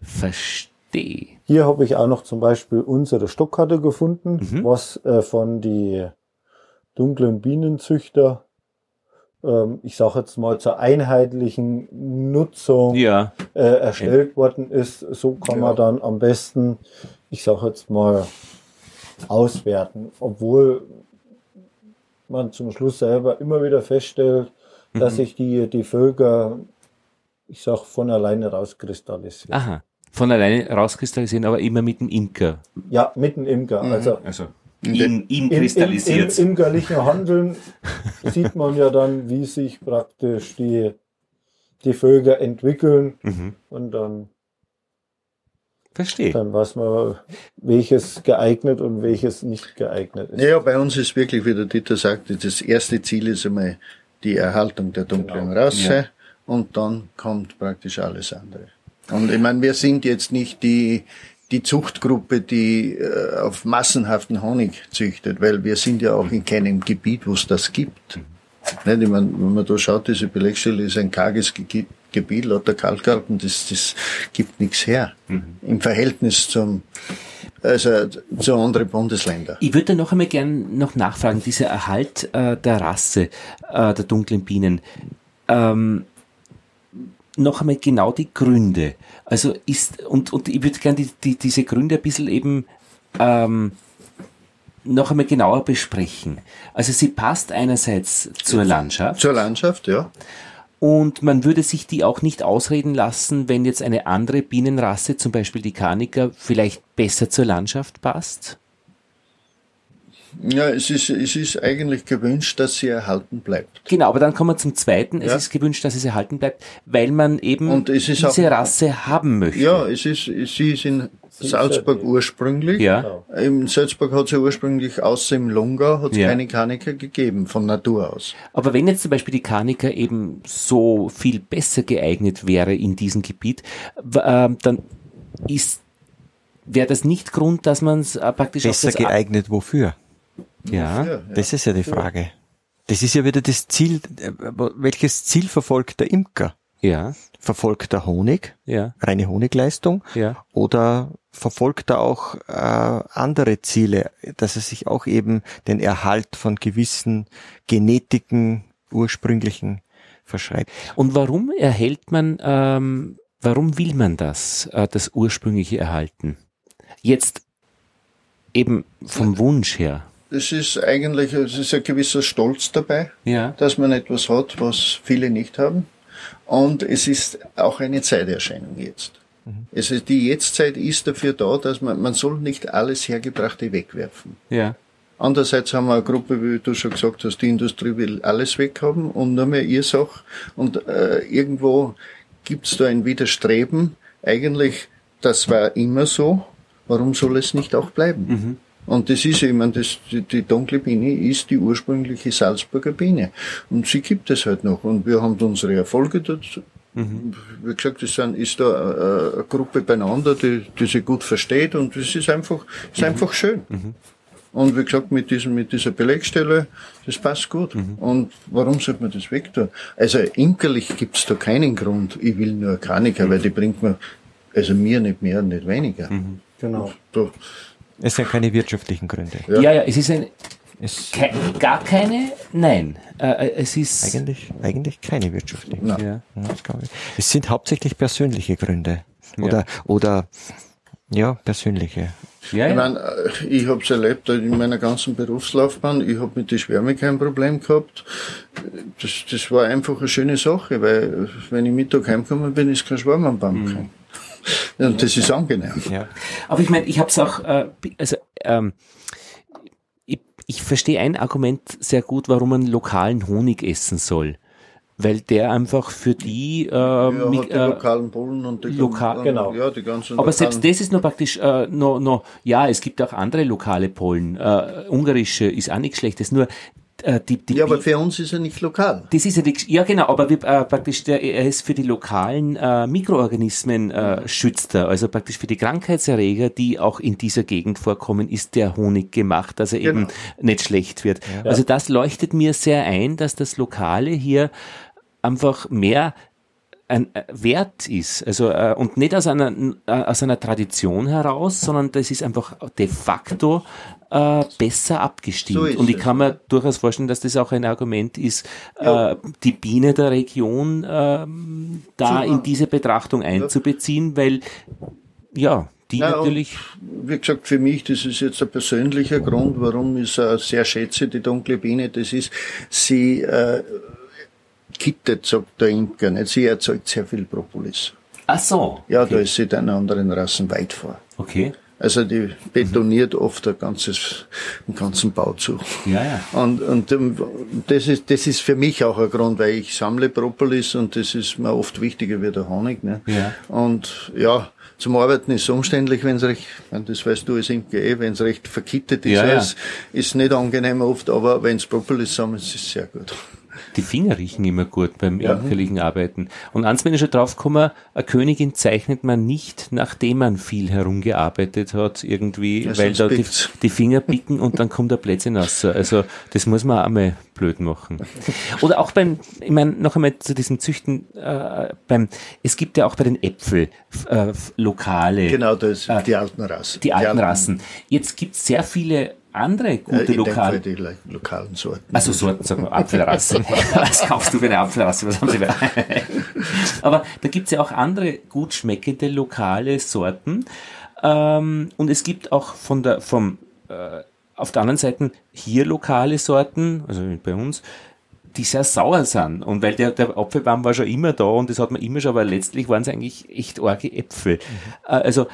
Verstehe. Hier habe ich auch noch zum Beispiel unsere Stockkarte gefunden, Mhm. was äh, von die dunklen Bienenzüchter, ähm, ich sage jetzt mal zur einheitlichen Nutzung Ja, äh, erstellt worden ist. So kann man dann am besten, ich sage jetzt mal, auswerten, obwohl man zum Schluss selber immer wieder feststellt, dass Mhm. sich die, die Völker, ich sag, von alleine rauskristallisieren. aha. Von alleine rauskristallisieren, aber immer mit dem Imker. Ja, mitten im Gar. Also Also ihm im, im, kristallisiert. im, im garlichen Handeln sieht man ja dann, wie sich praktisch die, die Völker entwickeln Mhm. und dann, Verstehe. dann weiß man, welches geeignet und welches nicht geeignet ist. Naja, bei uns ist wirklich, wie der Dieter sagte, das erste Ziel ist einmal die Erhaltung der dunklen Genau. Rasse Ja. und dann kommt praktisch alles andere. Und ich meine, wir sind jetzt nicht die, die Zuchtgruppe, die äh, auf massenhaften Honig züchtet, weil wir sind ja auch in keinem Gebiet, wo es das gibt. Nicht? Ich meine, wenn man da schaut, diese Belegstelle ist ein karges Ge Gebiet, lauter Kalkarten, das, das gibt nichts her. Im Verhältnis zum, also zu anderen Bundesländern. Ich würde noch einmal gern noch nachfragen, dieser Erhalt äh, der Rasse äh, der dunklen Bienen. Ähm, noch einmal genau die Gründe. Also ist, und, und ich würde gerne die, die, diese Gründe ein bisschen eben ähm, noch einmal genauer besprechen. Also sie passt einerseits zur Landschaft. Zur Landschaft, ja. Und man würde sich die auch nicht ausreden lassen, wenn jetzt eine andere Bienenrasse, zum Beispiel die Karniker, vielleicht besser zur Landschaft passt? Ja, es ist, es ist eigentlich gewünscht, dass sie erhalten bleibt. Genau, aber dann kommen wir zum zweiten. Es ja. ist gewünscht, dass es erhalten bleibt, weil man eben diese auch, Rasse haben möchte. Ja, es ist, sie ist in Salzburg ursprünglich. Ja. Im Salzburg hat es ja ursprünglich außer im Lungau hat es ja. keine Karniker gegeben, von Natur aus. Aber wenn jetzt zum Beispiel die Karniker eben so viel besser geeignet wäre in diesem Gebiet, äh, dann ist wäre das nicht Grund, dass man es äh, praktisch besser geeignet wofür? Ja, ja, das ist ja die Frage. Das ist ja wieder das Ziel, äh, welches Ziel verfolgt der Imker? Ja. Verfolgt er Honig? Ja. Reine Honigleistung? Ja. Oder verfolgt er auch äh, andere Ziele, dass er sich auch eben den Erhalt von gewissen Genetiken ursprünglichen verschreibt? Und warum erhält man, ähm, warum will man das, äh, das ursprüngliche erhalten? Jetzt eben vom Wunsch her es ist eigentlich, es ist ein gewisser Stolz dabei, ja. dass man etwas hat, was viele nicht haben. Und es ist auch eine Zeiterscheinung jetzt. Mhm. Also die Jetztzeit ist dafür da, dass man, man soll nicht alles Hergebrachte wegwerfen. Ja. Andererseits haben wir eine Gruppe, wie du schon gesagt hast, die Industrie will alles weghaben und nur mehr ihr Sach. Und äh, irgendwo gibt's da ein Widerstreben. Eigentlich, das war immer so. Warum soll es nicht auch bleiben? Mhm. Und das ist eben, das, die, die dunkle Biene ist die ursprüngliche Salzburger Biene. Und sie gibt es halt noch. Und wir haben unsere Erfolge dazu. Mhm. Wie gesagt, es sind, ist da eine, eine Gruppe beieinander, die, die sich gut versteht und es ist einfach, ist mhm. einfach schön. Mhm. Und wie gesagt, mit diesem, mit dieser Belegstelle, das passt gut. Mhm. Und warum sollte man das wegtun? Also, imkerlich gibt's da keinen Grund. Ich will nur Kraniker, weil die bringt mir, also mir nicht mehr, nicht weniger. Mhm. Genau. Da, es sind keine wirtschaftlichen Gründe. Ja, ja, ja es ist ein, es Ke gar keine? Nein. Äh, äh, es ist eigentlich, eigentlich keine wirtschaftlichen. Ja. Ja, es sind hauptsächlich persönliche Gründe. Oder, ja. oder ja, persönliche. Ja, ja. Ich meine, äh, ich habe es erlebt in meiner ganzen Berufslaufbahn. Ich habe mit der Schwärme kein Problem gehabt. Das, das war einfach eine schöne Sache, weil wenn ich Mittag heimgekommen bin, ist kein Schwarm am Baum mhm. Und das ist angenehm. Ja. Aber ich meine, ich habe es auch, äh, also ähm, ich, ich verstehe ein Argument sehr gut, warum man lokalen Honig essen soll weil der einfach für die, äh, ja, die äh, lokalen Bullen und die lokal, genau. ja, die ganzen Aber selbst das ist nur praktisch äh, noch, noch, ja, es gibt auch andere lokale Pollen. Äh, ungarische ist auch nichts Schlechtes. Nur äh, die, die, ja, aber für uns ist er nicht lokal. Das ist ja, die, ja genau, aber wir, äh, praktisch der, er ist für die lokalen äh, Mikroorganismen äh, schützt er. Also praktisch für die Krankheitserreger, die auch in dieser Gegend vorkommen, ist der Honig gemacht, dass er genau. eben nicht schlecht wird. Ja. Also das leuchtet mir sehr ein, dass das Lokale hier einfach mehr ein äh, Wert ist, also äh, und nicht aus einer äh, aus einer Tradition heraus, sondern das ist einfach de facto äh, besser abgestimmt. So und ich kann mir durchaus vorstellen, dass das auch ein Argument ist, ja. äh, die Biene der Region äh, da Super. in diese Betrachtung einzubeziehen, ja. weil ja, die Na, natürlich. Wie gesagt, für mich, das ist jetzt ein persönlicher Grund, warum ich äh, sehr schätze, die dunkle Biene, das ist, sie äh, kittet, sagt der Imker, nicht? sie erzeugt sehr viel Propolis. Ach so. Ja, okay. da ist sie den anderen Rassen weit vor. Okay. Also die betoniert oft ein ganzes, einen ganzen Bauzug. Ja, ja. Und, und ähm, das ist, das ist für mich auch ein Grund, weil ich sammle Propolis und das ist mir oft wichtiger wie der Honig. Ne? Ja. Und ja, zum Arbeiten ist es umständlich, wenn es recht, das weißt du als eh, wenn es recht verkittet ist, ja, ja. Ist, ist nicht angenehm oft, aber wenn es Propolis sammelt, ist es sehr gut. Die Finger riechen immer gut beim ja. imkerlichen Arbeiten. Und eins bin ich schon drauf gekommen, eine Königin zeichnet man nicht, nachdem man viel herumgearbeitet hat, irgendwie, ja, weil da die, die, Finger picken und dann kommt der Plätzchen raus. Also das muss man auch mal blöd machen. Oder auch beim, ich meine, noch einmal zu diesem Züchten, äh, beim, es gibt ja auch bei den Äpfel äh, lokale. Genau, das äh, die alten Rassen. Die, die alten Rassen. Jetzt gibt es sehr viele andere gute äh, lokale. Die lokalen Sorten. Also Sorten, sagen wir, Apfelrassen. Was kaufst du für eine Apfelrasse? Was haben Sie Aber da gibt es ja auch andere gut schmeckende lokale Sorten. Ähm, und es gibt auch von der, vom, äh, auf der anderen Seite hier lokale Sorten, also bei uns, die sehr sauer sind. Und weil der, der Apfelbaum war schon immer da und das hat man immer schon, aber letztlich waren es eigentlich echt arge Äpfel. Mhm. Äh, also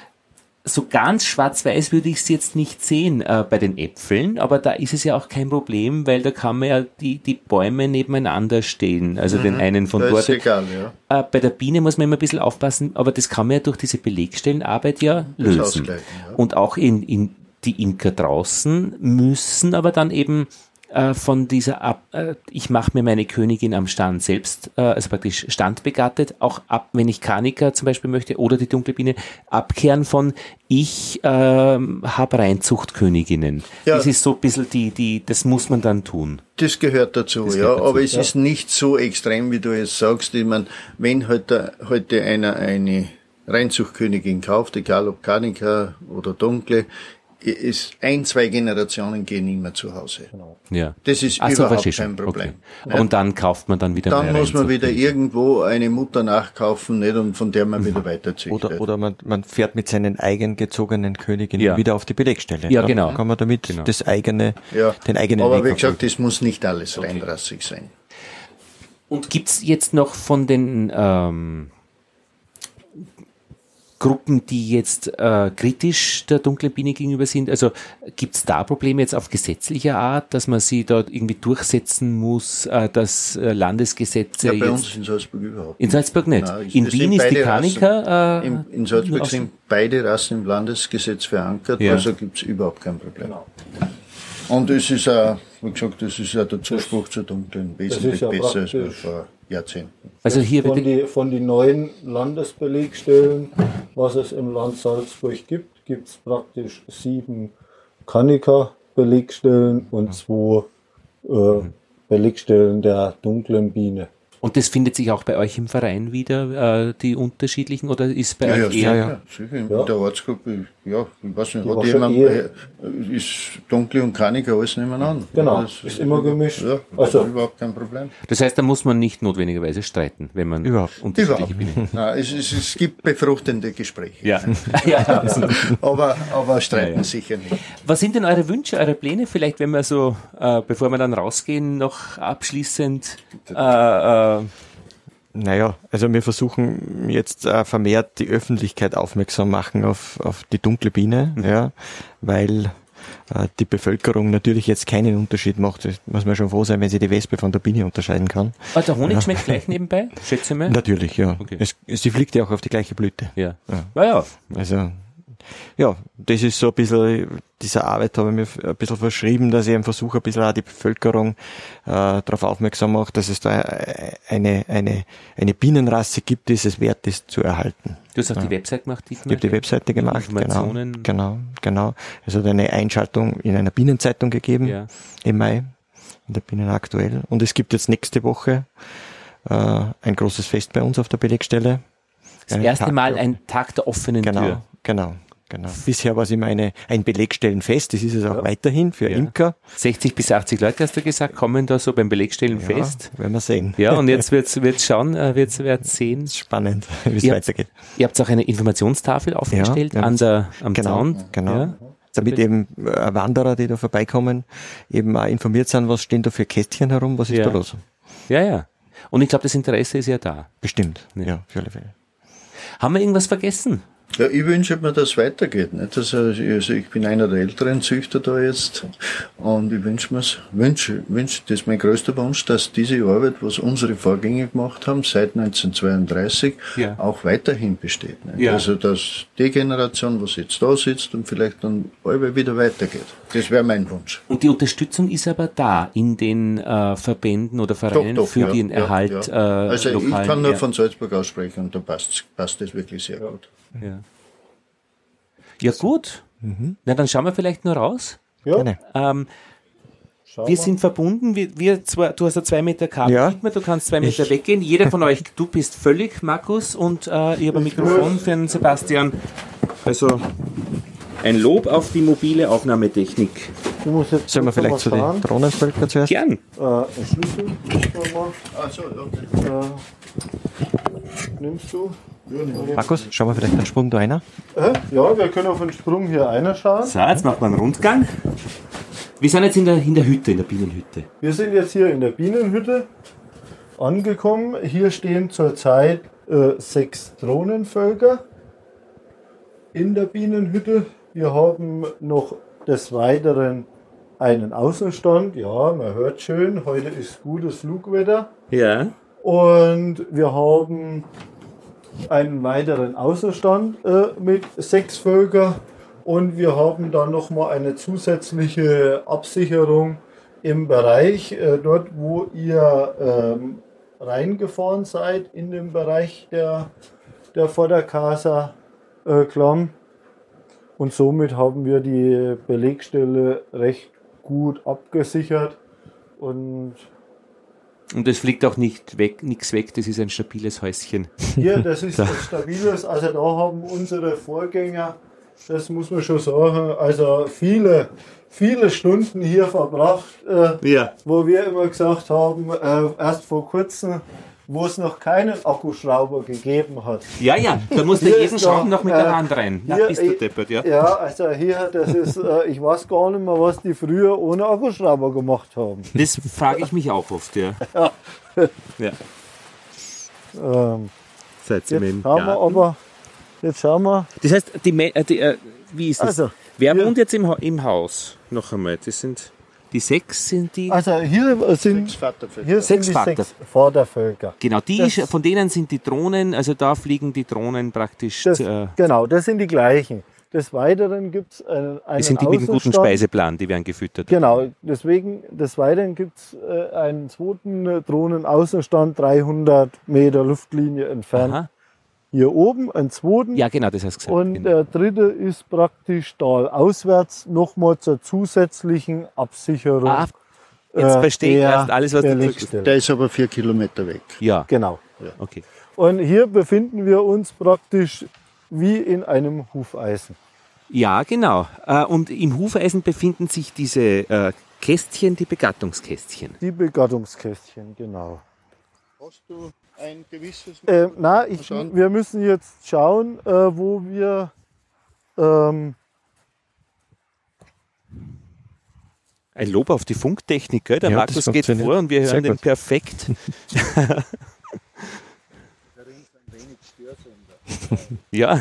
so ganz schwarz-weiß würde ich es jetzt nicht sehen äh, bei den Äpfeln, aber da ist es ja auch kein Problem, weil da kann man ja die, die Bäume nebeneinander stehen, also mhm, den einen von dort. Egal, ja. äh, bei der Biene muss man immer ein bisschen aufpassen, aber das kann man ja durch diese Belegstellenarbeit ja lösen. Ja. Und auch in, in die Imker draußen müssen aber dann eben äh, von dieser ab, äh, ich mache mir meine Königin am Stand selbst, äh, also praktisch standbegattet, auch ab, wenn ich Kanika zum Beispiel möchte oder die dunkle Biene, abkehren von ich ähm, habe Reinzuchtköniginnen. Ja. Das ist so ein bisschen die, die, das muss man dann tun. Das gehört dazu, das ja, gehört dazu. aber es ja. ist nicht so extrem, wie du es sagst. Ich meine, wenn heute, heute einer eine Reinzuchtkönigin kauft, egal ob Kanika oder dunkle, ist ein, zwei Generationen gehen immer zu Hause. Genau. Ja. Das ist also, überhaupt kein Problem. Okay. Und dann kauft man dann wieder Dann muss man wieder irgendwo eine Mutter nachkaufen, nicht, und von der man wieder weiterzüchtet. Oder, oder man, man fährt mit seinen eigen gezogenen Königinnen ja. wieder auf die Belegstelle. Ja, genau. Dann kann man damit genau. das eigene, ja. den eigenen Aber Weg wie gesagt, das muss nicht alles okay. reinrassig sein. Und gibt's jetzt noch von den ähm, Gruppen, die jetzt äh, kritisch der dunklen Biene gegenüber sind? Also gibt es da Probleme jetzt auf gesetzlicher Art, dass man sie dort irgendwie durchsetzen muss, äh, dass äh, Landesgesetze. Ja, bei uns in Salzburg überhaupt. In Salzburg nicht. Nein, in Wien ist die Kanika. Äh, in, in Salzburg sind beide Rassen im Landesgesetz verankert, ja. also gibt es überhaupt kein Problem. Genau. Und es ist auch, wie gesagt, das ist ja der Zuspruch zur Dunklen wesentlich besser als vor Jahrzehnten. Also hier von, die, von den neuen Landesbelegstellen, was es im Land Salzburg gibt, gibt es praktisch sieben Kanika-Belegstellen und zwei äh, Belegstellen der dunklen Biene. Und das findet sich auch bei euch im Verein wieder, äh, die unterschiedlichen, oder ist bei ja, euch ja, eher? Ja, ja, sicher. In der Ortsgruppe, ja, ich weiß nicht, hat jemand, ist dunkle und Kaniker alles nebeneinander. Genau, das ist immer gemischt. Ja, also überhaupt kein Problem. Das heißt, da muss man nicht notwendigerweise streiten, wenn man überhaupt unterschiedliche überhaupt. Nein, es, es, es gibt befruchtende Gespräche. Ja, ja, absolut. aber, aber streiten ja, sicher nicht. Was sind denn eure Wünsche, eure Pläne? Vielleicht, wenn wir so, äh, bevor wir dann rausgehen, noch abschließend äh, äh, naja, also wir versuchen jetzt äh, vermehrt die Öffentlichkeit aufmerksam machen auf, auf die dunkle Biene, mhm. ja, weil äh, die Bevölkerung natürlich jetzt keinen Unterschied macht. Das muss man schon froh sein, wenn sie die Wespe von der Biene unterscheiden kann. Aber der Honig ja. schmeckt gleich nebenbei, schätze mal? Natürlich, ja. Okay. Es, sie fliegt ja auch auf die gleiche Blüte. Ja. Ja, ja. ja. Also ja, das ist so ein bisschen, dieser Arbeit habe ich mir ein bisschen verschrieben, dass ich eben versuche, ein bisschen auch die Bevölkerung äh, darauf aufmerksam mache, dass es da eine, eine, eine Bienenrasse gibt, die es wert ist zu erhalten. Du hast auch ja. die Website gemacht, Dietmar? Ich habe die Webseite gemacht, genau, genau, genau. Es hat eine Einschaltung in einer Bienenzeitung gegeben ja. im Mai, in der Bienen aktuell. Und es gibt jetzt nächste Woche äh, ein großes Fest bei uns auf der Belegstelle. Das erste Tag, Mal ein Tag der offenen genau, Tür. Genau, Genau. Bisher war es immer eine, ein Belegstellenfest, das ist es auch ja. weiterhin für ja. Imker. 60 bis 80 Leute, hast du gesagt, kommen da so beim Belegstellenfest. Ja, werden wir sehen. Ja, und jetzt wird's, wird's schauen, äh, wird's, wird's sehen. Spannend, wie es weitergeht. Ihr habt auch eine Informationstafel aufgestellt an der, am genau, Zaun. Genau. Ja. Damit eben äh, Wanderer, die da vorbeikommen, eben auch informiert sind, was stehen da für Kästchen herum, was ist da los. Ja, ja. Und ich glaube, das Interesse ist ja da. Bestimmt, ja, für alle Fälle. Haben wir irgendwas vergessen? Ja, ich wünsche mir, dass es weitergeht. Nicht? Also, also ich bin einer der älteren Züchter da jetzt und ich wünsche mir wünsche, wünsche, das ist mein größter Wunsch, dass diese Arbeit, was unsere Vorgänger gemacht haben, seit 1932, ja. auch weiterhin besteht. Nicht? Ja. Also, dass die Generation, was jetzt da sitzt und vielleicht dann alle wieder weitergeht. Das wäre mein Wunsch. Und die Unterstützung ist aber da in den äh, Verbänden oder Vereinen doch, doch, für ja, den Erhalt. Äh, also lokalen, ich kann nur von Salzburg aussprechen und da passt, passt das wirklich sehr gut. Ja, ja gut. Mhm. Na, dann schauen wir vielleicht nur raus. Ja. Ähm, wir sind verbunden. Wir, wir zwar, du hast ein zwei Meter Kabel ja. du kannst zwei Meter ich. weggehen. Jeder von euch, du bist völlig, Markus, und äh, ich habe ein Mikrofon für den Sebastian. Also ein Lob auf die mobile Aufnahmetechnik. Sollen wir vielleicht zu den Drohnenvölkern zuerst? Gern. Äh, ein Schlüssel. Achso, okay. Äh, nimmst du? Markus, schauen wir vielleicht einen Sprung da einer? Äh, ja, wir können auf den Sprung hier einer schauen. So, jetzt machen wir einen Rundgang. Wir sind jetzt in der, in der Hütte, in der Bienenhütte. Wir sind jetzt hier in der Bienenhütte angekommen. Hier stehen zurzeit äh, sechs Drohnenvölker in der Bienenhütte. Wir haben noch des Weiteren einen Außenstand. Ja, man hört schön, heute ist gutes Flugwetter. Ja. Und wir haben einen weiteren Außenstand äh, mit sechs Völker und wir haben dann nochmal eine zusätzliche Absicherung im Bereich, äh, dort wo ihr ähm, reingefahren seid, in den Bereich der, der Vorderkasa äh, Klamm. Und somit haben wir die Belegstelle recht gut abgesichert und und es fliegt auch nicht weg, nichts weg, das ist ein stabiles Häuschen. Ja, das ist ein stabiles, also da haben unsere Vorgänger, das muss man schon sagen, also viele, viele Stunden hier verbracht, äh, ja. wo wir immer gesagt haben, äh, erst vor kurzem, wo es noch keinen Akkuschrauber gegeben hat. Ja, ja, da musst du jeden Schrauben noch mit der Hand rein. Ja, bist du deppert, ja. Ja, also hier, das ist, äh, ich weiß gar nicht mehr, was die früher ohne Akkuschrauber gemacht haben. Das frage ich mich auch oft, ja. ja. ja. Ähm, Seit jetzt schauen wir aber, jetzt schauen wir. Das heißt, die, äh, die äh, wie ist das? Also, Wer wohnt jetzt im, im Haus? Noch einmal, das sind... Die sechs sind die. Also hier sind sechs Vatervölker. Hier sind die Vater. sechs Vatervölker. Genau, die ist, von denen sind die Drohnen, also da fliegen die Drohnen praktisch. Das, äh, genau, das sind die gleichen. Des Weiteren gibt es einen, einen Das sind die mit einem guten Speiseplan, die werden gefüttert. Genau, deswegen, des Weiteren gibt es äh, einen zweiten Drohnenaußenstand 300 Meter Luftlinie entfernt. Aha hier oben, einen zweiten. Ja, genau, das hast du gesagt. Und genau. der dritte ist praktisch auswärts nochmal zur zusätzlichen Absicherung. Ah, jetzt äh, verstehe ich erst alles, was du sagst. Der ist aber vier Kilometer weg. Ja. Genau. Ja. Okay. Und hier befinden wir uns praktisch wie in einem Hufeisen. Ja, genau. Äh, und im Hufeisen befinden sich diese äh, Kästchen, die Begattungskästchen. Die Begattungskästchen, genau. Hast du ein gewisses. Äh, na, ich, wir müssen jetzt schauen, äh, wo wir. Ähm, ein Lob auf die Funktechnik, gell? der ja, Markus geht vor und wir hören den perfekt. ja.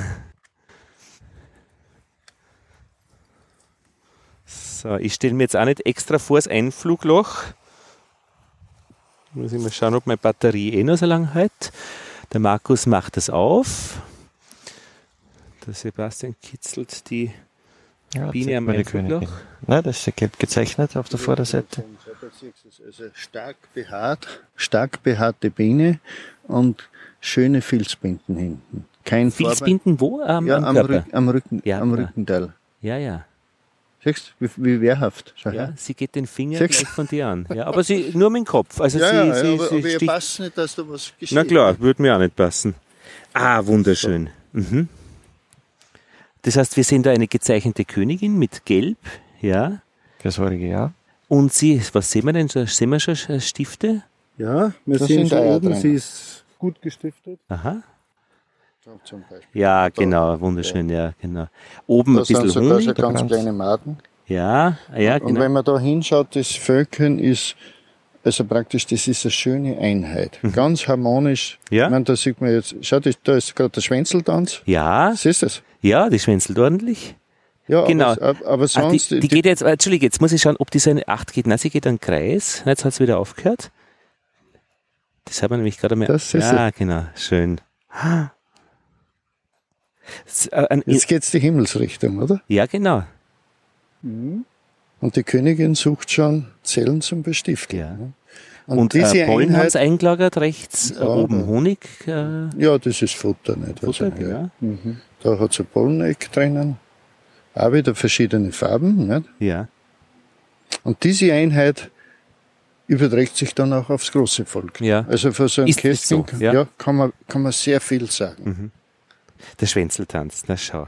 So, ich stelle mir jetzt auch nicht extra vor das Einflugloch. Muss ich mal schauen, ob meine Batterie eh noch so lange hält. Der Markus macht das auf. Der Sebastian kitzelt die ja, Biene am. Nein, das ist ja gelb gezeichnet auf der Vorderseite. Also stark behaart, stark behaarte Biene und schöne Filzbinden hinten. Kein Filzbinden Farbe. wo? Am, ja, am, am, Rück, am, Rücken, ja, am Rückenteil. Ja, ja. Siehst wie, wie wehrhaft. Schau ja, sie geht den Finger Siehst? gleich von dir an. Ja, aber sie nur mit dem Kopf. Also ja, sie, ja, sie, aber, sie aber ihr passt nicht, dass da was geschieht. Na klar, würde mir auch nicht passen. Ah, wunderschön. Mhm. Das heißt, wir sehen da eine gezeichnete Königin mit Gelb, ja. Das vorige ja. Und sie, was sehen wir denn? Sehen wir schon Stifte? Ja, wir das sehen da oben, sie ist gut gestiftet. Aha. Ja, genau, wunderschön, ja, ja genau. Oben das ein bisschen sind sogar Honig. ganz kleine Maden. Ja, ja, genau. Und wenn man da hinschaut, das Völkern ist also praktisch, das ist eine schöne Einheit. Ganz harmonisch. Ja. Ich meine, da sieht man jetzt, schau, da da ist gerade der Schwänzeltanz. Ja, Siehst du das? ja, die schwänzelt ordentlich. Ja, Genau. aber, aber Ah, sonst, die, die geht jetzt, äh, Entschuldige, jetzt muss ich schauen, ob die so eine 8 geht. Nein, sie geht einen Kreis. Jetzt hat es wieder aufgehört. Das haben wir nämlich gerade mal. Das ist ja, genau, schön. Äh, ein, jetzt geht's die Himmelsrichtung, oder? ja, genau. Und die Königin sucht schon Zellen zum Bestiften. Ja. ne? Und, Und, äh, diese Pollen haben eingelagert, rechts äh, Ja, oben da- Honig. Äh, ja, das ist Futter, nicht? Futter, Also, ja. Da hat ein Polleneck drinnen. Auch wieder verschiedene Farben, nicht? ja. Und diese Einheit überträgt sich dann auch aufs große Volk. Ja. Also für so ein Kästchen so? Ja. ja. kann, man, kann man sehr viel sagen. Der Schwänzeltanz, na schau.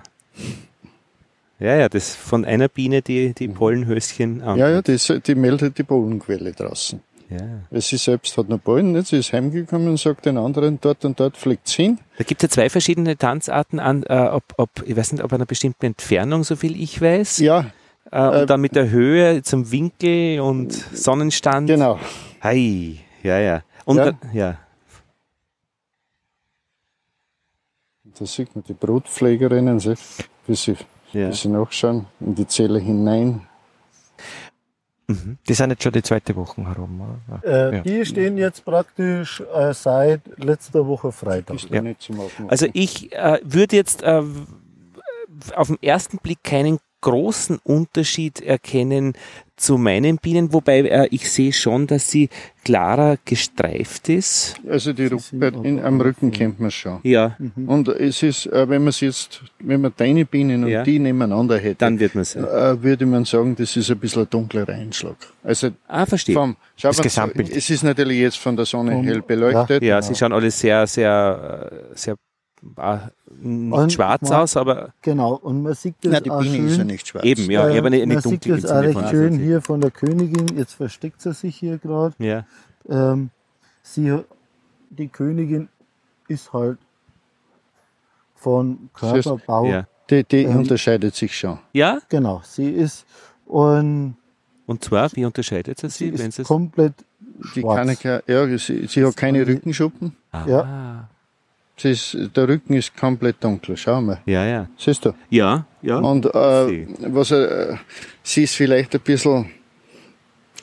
Ja, ja, das von einer Biene die, die Pollenhöschen an. Mhm. Ja, ja, das, die meldet die Pollenquelle draußen. ja. Weil sie selbst hat noch Pollen, nicht? sie ist heimgekommen und sagt den anderen, dort und dort fliegt's hin. Da gibt es ja zwei verschiedene Tanzarten an, äh, ob, ob, ich weiß nicht, ob einer bestimmten Entfernung, so viel ich weiß. Ja, Äh, und äh, dann mit der Höhe zum Winkel und Sonnenstand. genau. Hi, ja, ja. Und Ja. dann- ja. Da sieht man die Brutpflegerinnen, sie, wie sie, Ja. wie sie nachschauen, in die Zelle hinein. Die sind jetzt schon die zweite Woche herum. Oder? Äh, Ja. Die stehen jetzt praktisch äh, seit letzter Woche Freitag. Aufmachen. Also ich äh, würde jetzt äh, auf den ersten Blick keinen großen Unterschied erkennen zu meinen Bienen, wobei äh, ich sehe schon, dass sie klarer gestreift ist. Also die Rücken, in, am Rücken kennt man schon. Ja, Und es ist, äh, wenn man es jetzt, wenn man deine Bienen und Ja. die nebeneinander hätte, dann wird man es. äh, würde man sagen, das ist ein bisschen ein dunklerer Einschlag. Also Ah, verstehe. vom, schau Das mal, Gesamtbild. es ist natürlich jetzt von der Sonne Um, hell beleuchtet. Ja, sie schauen alle sehr, sehr, äh, sehr äh, nicht Und schwarz man- aus, aber Genau, und man sieht das Nein, die auch Biene schön. ist ja nicht schwarz. eben, ja, äh, aber nicht, man nicht sieht dunkel. das auch recht schön hier von der Königin. Jetzt versteckt sie sich hier gerade. Ja, Ähm, sie, die Königin ist halt von Körperbau. ja. Die, die Ähm, unterscheidet sich schon. Ja, Genau, sie ist und und zwar, wie unterscheidet sie sie sie, wenn ist komplett Die schwarz. kann ich ja, ja sie, sie hat keine Rückenschuppen. Ah, Sie ist, der Rücken ist komplett dunkel. Schau mal. ja, ja. Siehst du? Ja, ja. Und Sie. äh, was äh, sie ist vielleicht ein bisschen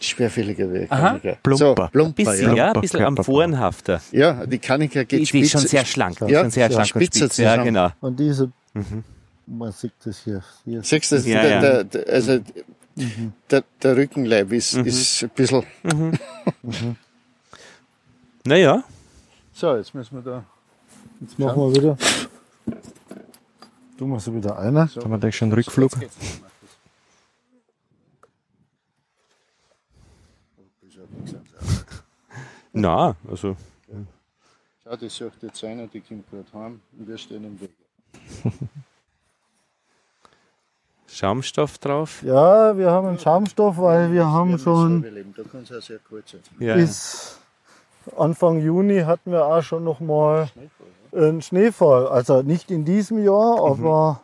schwerfälliger wie Aha. Plumper. So, plumper, bisschen, ja. ja, ein bisschen am Körperbau. Forenhafter. Ja, die Kanika geht Die, die spitz. ist schon sehr schlank. Die Ja, ist schon sehr schlank und spitz. Ja, genau. Und diese, Mhm. man sieht das hier. hier Siehst du, das- Ja, der, ja. Der, der, also der, der Rückenleib ist, Mhm. ist ein bisschen. Naja, So, jetzt müssen wir da. Jetzt machen wir wieder. Du machst wieder einer. Haben wir da schon einen Rückflug? na, also Schau, die sucht jetzt einer, die kommt gerade heim und wir stehen im Weg. Schaumstoff drauf. Ja, wir haben einen Schaumstoff, weil wir haben schon Da kann es auch sehr kurz sein. Ja, bis Anfang Juni hatten wir auch schon noch mal einen Schneefall. Also nicht in diesem Jahr, aber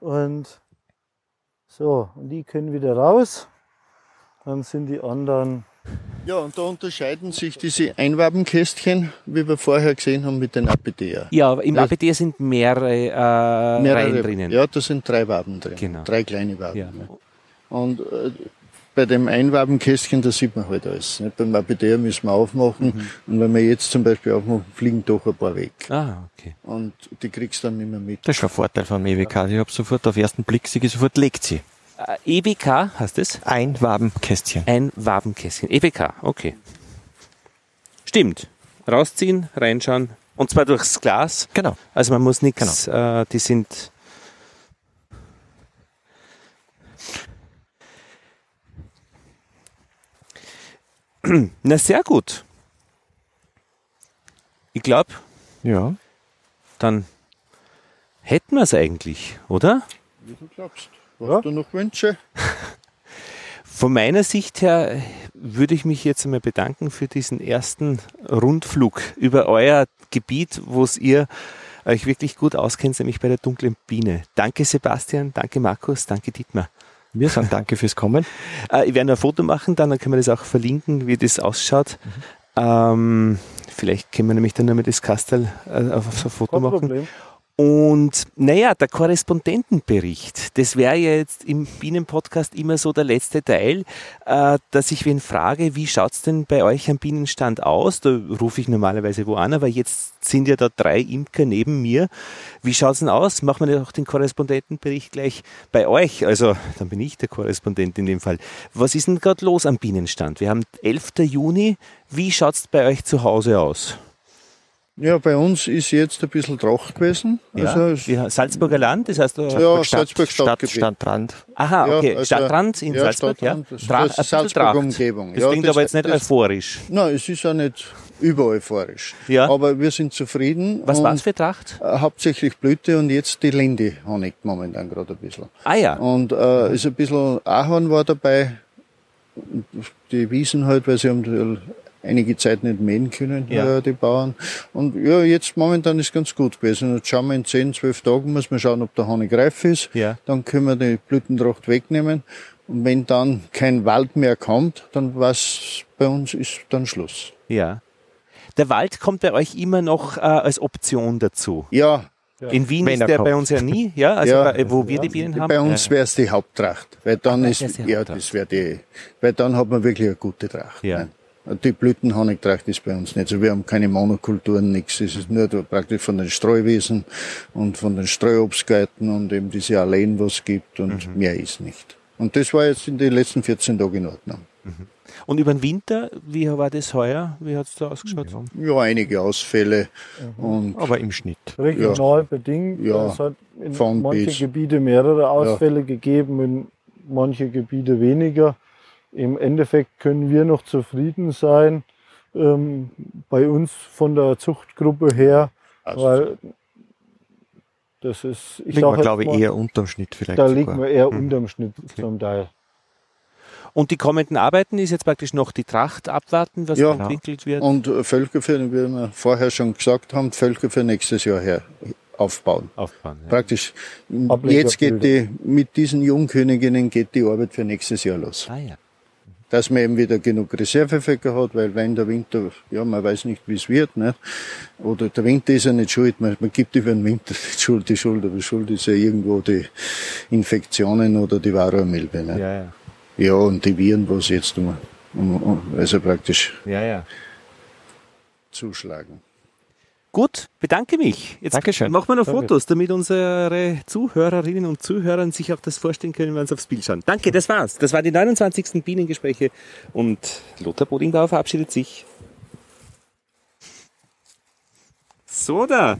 und so, und die können wieder raus. Dann sind die anderen Ja, und da unterscheiden sich diese Einwabenkästchen, wie wir vorher gesehen haben, mit den Apidea. ja aber im APD sind mehrere, äh, Reihen drinnen. Ja, da sind drei Waben drin. Genau. Drei kleine Waben. Ja. Und äh, bei dem Einwabenkästchen, da sieht man halt alles. Nicht? Beim Apidea müssen wir aufmachen. Mhm. Und wenn wir jetzt zum Beispiel aufmachen, fliegen doch ein paar weg. Ah, okay. Und die kriegst du dann nicht mehr mit. Das ist schon ein Vorteil vom EWK. Ich habe sofort auf den ersten Blick, ich sofort legt sie. Äh, EWK heißt es? Ein Wabenkästchen. Ein Wabenkästchen. EWK, okay. Stimmt. Rausziehen, reinschauen. Und zwar durchs Glas. Genau. Also man muss nichts, äh, die sind. Na sehr gut. Ich glaube, Ja. dann hätten wir es eigentlich, oder? Wie du glaubst. Hast du noch Wünsche? Von meiner Sicht her würde ich mich jetzt einmal bedanken für diesen ersten Rundflug über euer Gebiet, wo es ihr euch wirklich gut auskennt, nämlich bei der dunklen Biene. Danke Sebastian, danke Markus, danke Dietmar. Wir sagen danke fürs Kommen. Äh, ich werde ein Foto machen, dann, dann können wir das auch verlinken, wie das ausschaut. Mhm. Ähm, vielleicht können wir nämlich dann nochmal das Kastel äh, auf, auf ein Foto Kein machen. Problem. Und naja, der Korrespondentenbericht, das wäre ja jetzt im Bienenpodcast immer so der letzte Teil, äh, dass ich wen frage, wie schaut's denn bei euch am Bienenstand aus? Da rufe ich normalerweise wo an, aber jetzt sind ja da drei Imker neben mir. Wie schaut's denn aus? Machen wir doch den Korrespondentenbericht gleich bei euch. Also, dann bin ich der Korrespondent in dem Fall. Was ist denn gerade los am Bienenstand? Wir haben 11. Juni. Wie schaut's bei euch zu Hause aus? Ja, bei uns ist jetzt ein bisschen Tracht gewesen. Ja, also ja, Salzburger Land, das heißt ja, Stadt, Salzburg Stadt, Stadtrand. Aha, okay, ja, also, Stadtrand in ja, Salzburg, Stadtrand, ja. Tra Salzburg Umgebung. Das ja, klingt das, aber jetzt nicht das, euphorisch. Nein, es ist auch nicht übereuphorisch. Ja. Aber wir sind zufrieden. Was war's für Tracht? Äh, hauptsächlich Blüte und jetzt die Linde honigt momentan gerade ein bisschen. Ah ja. Und äh, ist ein bisschen Ahorn war dabei. Die Wiesen halt, weil sie haben einige Zeit nicht mähen können, ja. äh, die Bauern. Und ja, jetzt momentan ist ganz gut gewesen. Jetzt schauen wir in 10, 12 Tagen, muss man schauen, ob der Honig reif ist. Ja. Dann können wir die Blütentracht wegnehmen. Und wenn dann kein Wald mehr kommt, dann was bei uns ist dann Schluss. Ja. Der Wald kommt bei euch immer noch äh, als Option dazu. Ja, in Wien Wenn ist der kommt. bei uns ja nie, ja, also ja, bei, wo wir die Bienen haben. Bei uns wäre es die Haupttracht, weil dann ist, ja, das wäre die, weil dann hat man wirklich eine gute Tracht. Ja. Nein. Die Blütenhonigtracht ist bei uns nicht so. Wir haben keine Monokulturen, nichts. Es ist nur praktisch von den Streuwiesen und von den Streuobstgärten und eben diese Alleen, was es gibt und mhm. mehr ist nicht. Und das war jetzt in den letzten 14 Tagen in Ordnung. Mhm. Und über den Winter, wie war das heuer? Wie hat es da ausgeschaut? Ja, einige Ausfälle. Mhm. Und Aber im Schnitt. Regional ja. bedingt. Ja. Es hat in manche Gebiete mehrere Ausfälle ja. gegeben, in manche Gebiete weniger. Im Endeffekt können wir noch zufrieden sein, ähm, bei uns von der Zuchtgruppe her, also weil das ist, ich liegen wir, glaube ich, eher unterm Schnitt vielleicht. Da sogar. liegen wir eher hm. unterm Schnitt okay. zum Teil. Und die kommenden Arbeiten ist jetzt praktisch noch die Tracht abwarten, was ja, entwickelt wird. Und Völker für, wie wir vorher schon gesagt haben, Völker für nächstes Jahr her aufbauen. aufbauen ja. Praktisch. Jetzt geht die, mit diesen Jungköniginnen geht die Arbeit für nächstes Jahr los. Ah, ja dass man eben wieder genug Reservefäcker hat, weil wenn der Winter, ja, man weiß nicht, wie es wird, nicht? oder der Winter ist ja nicht schuld, man, man gibt über den Winter nicht Schuld, die Schuld, aber Schuld ist ja irgendwo die Infektionen oder die Varroamilbe. Nicht? Ja, ja. ja, und die Viren, was jetzt um, um, um also praktisch ja, ja. zuschlagen. Gut, bedanke mich. Jetzt Dankeschön. machen wir noch Danke. Fotos, damit unsere Zuhörerinnen und Zuhörer sich auch das vorstellen können, wenn sie aufs Bild schauen. Danke, das war's. Das waren die 29. Bienengespräche und Lothar Bodingdauer verabschiedet sich. So da.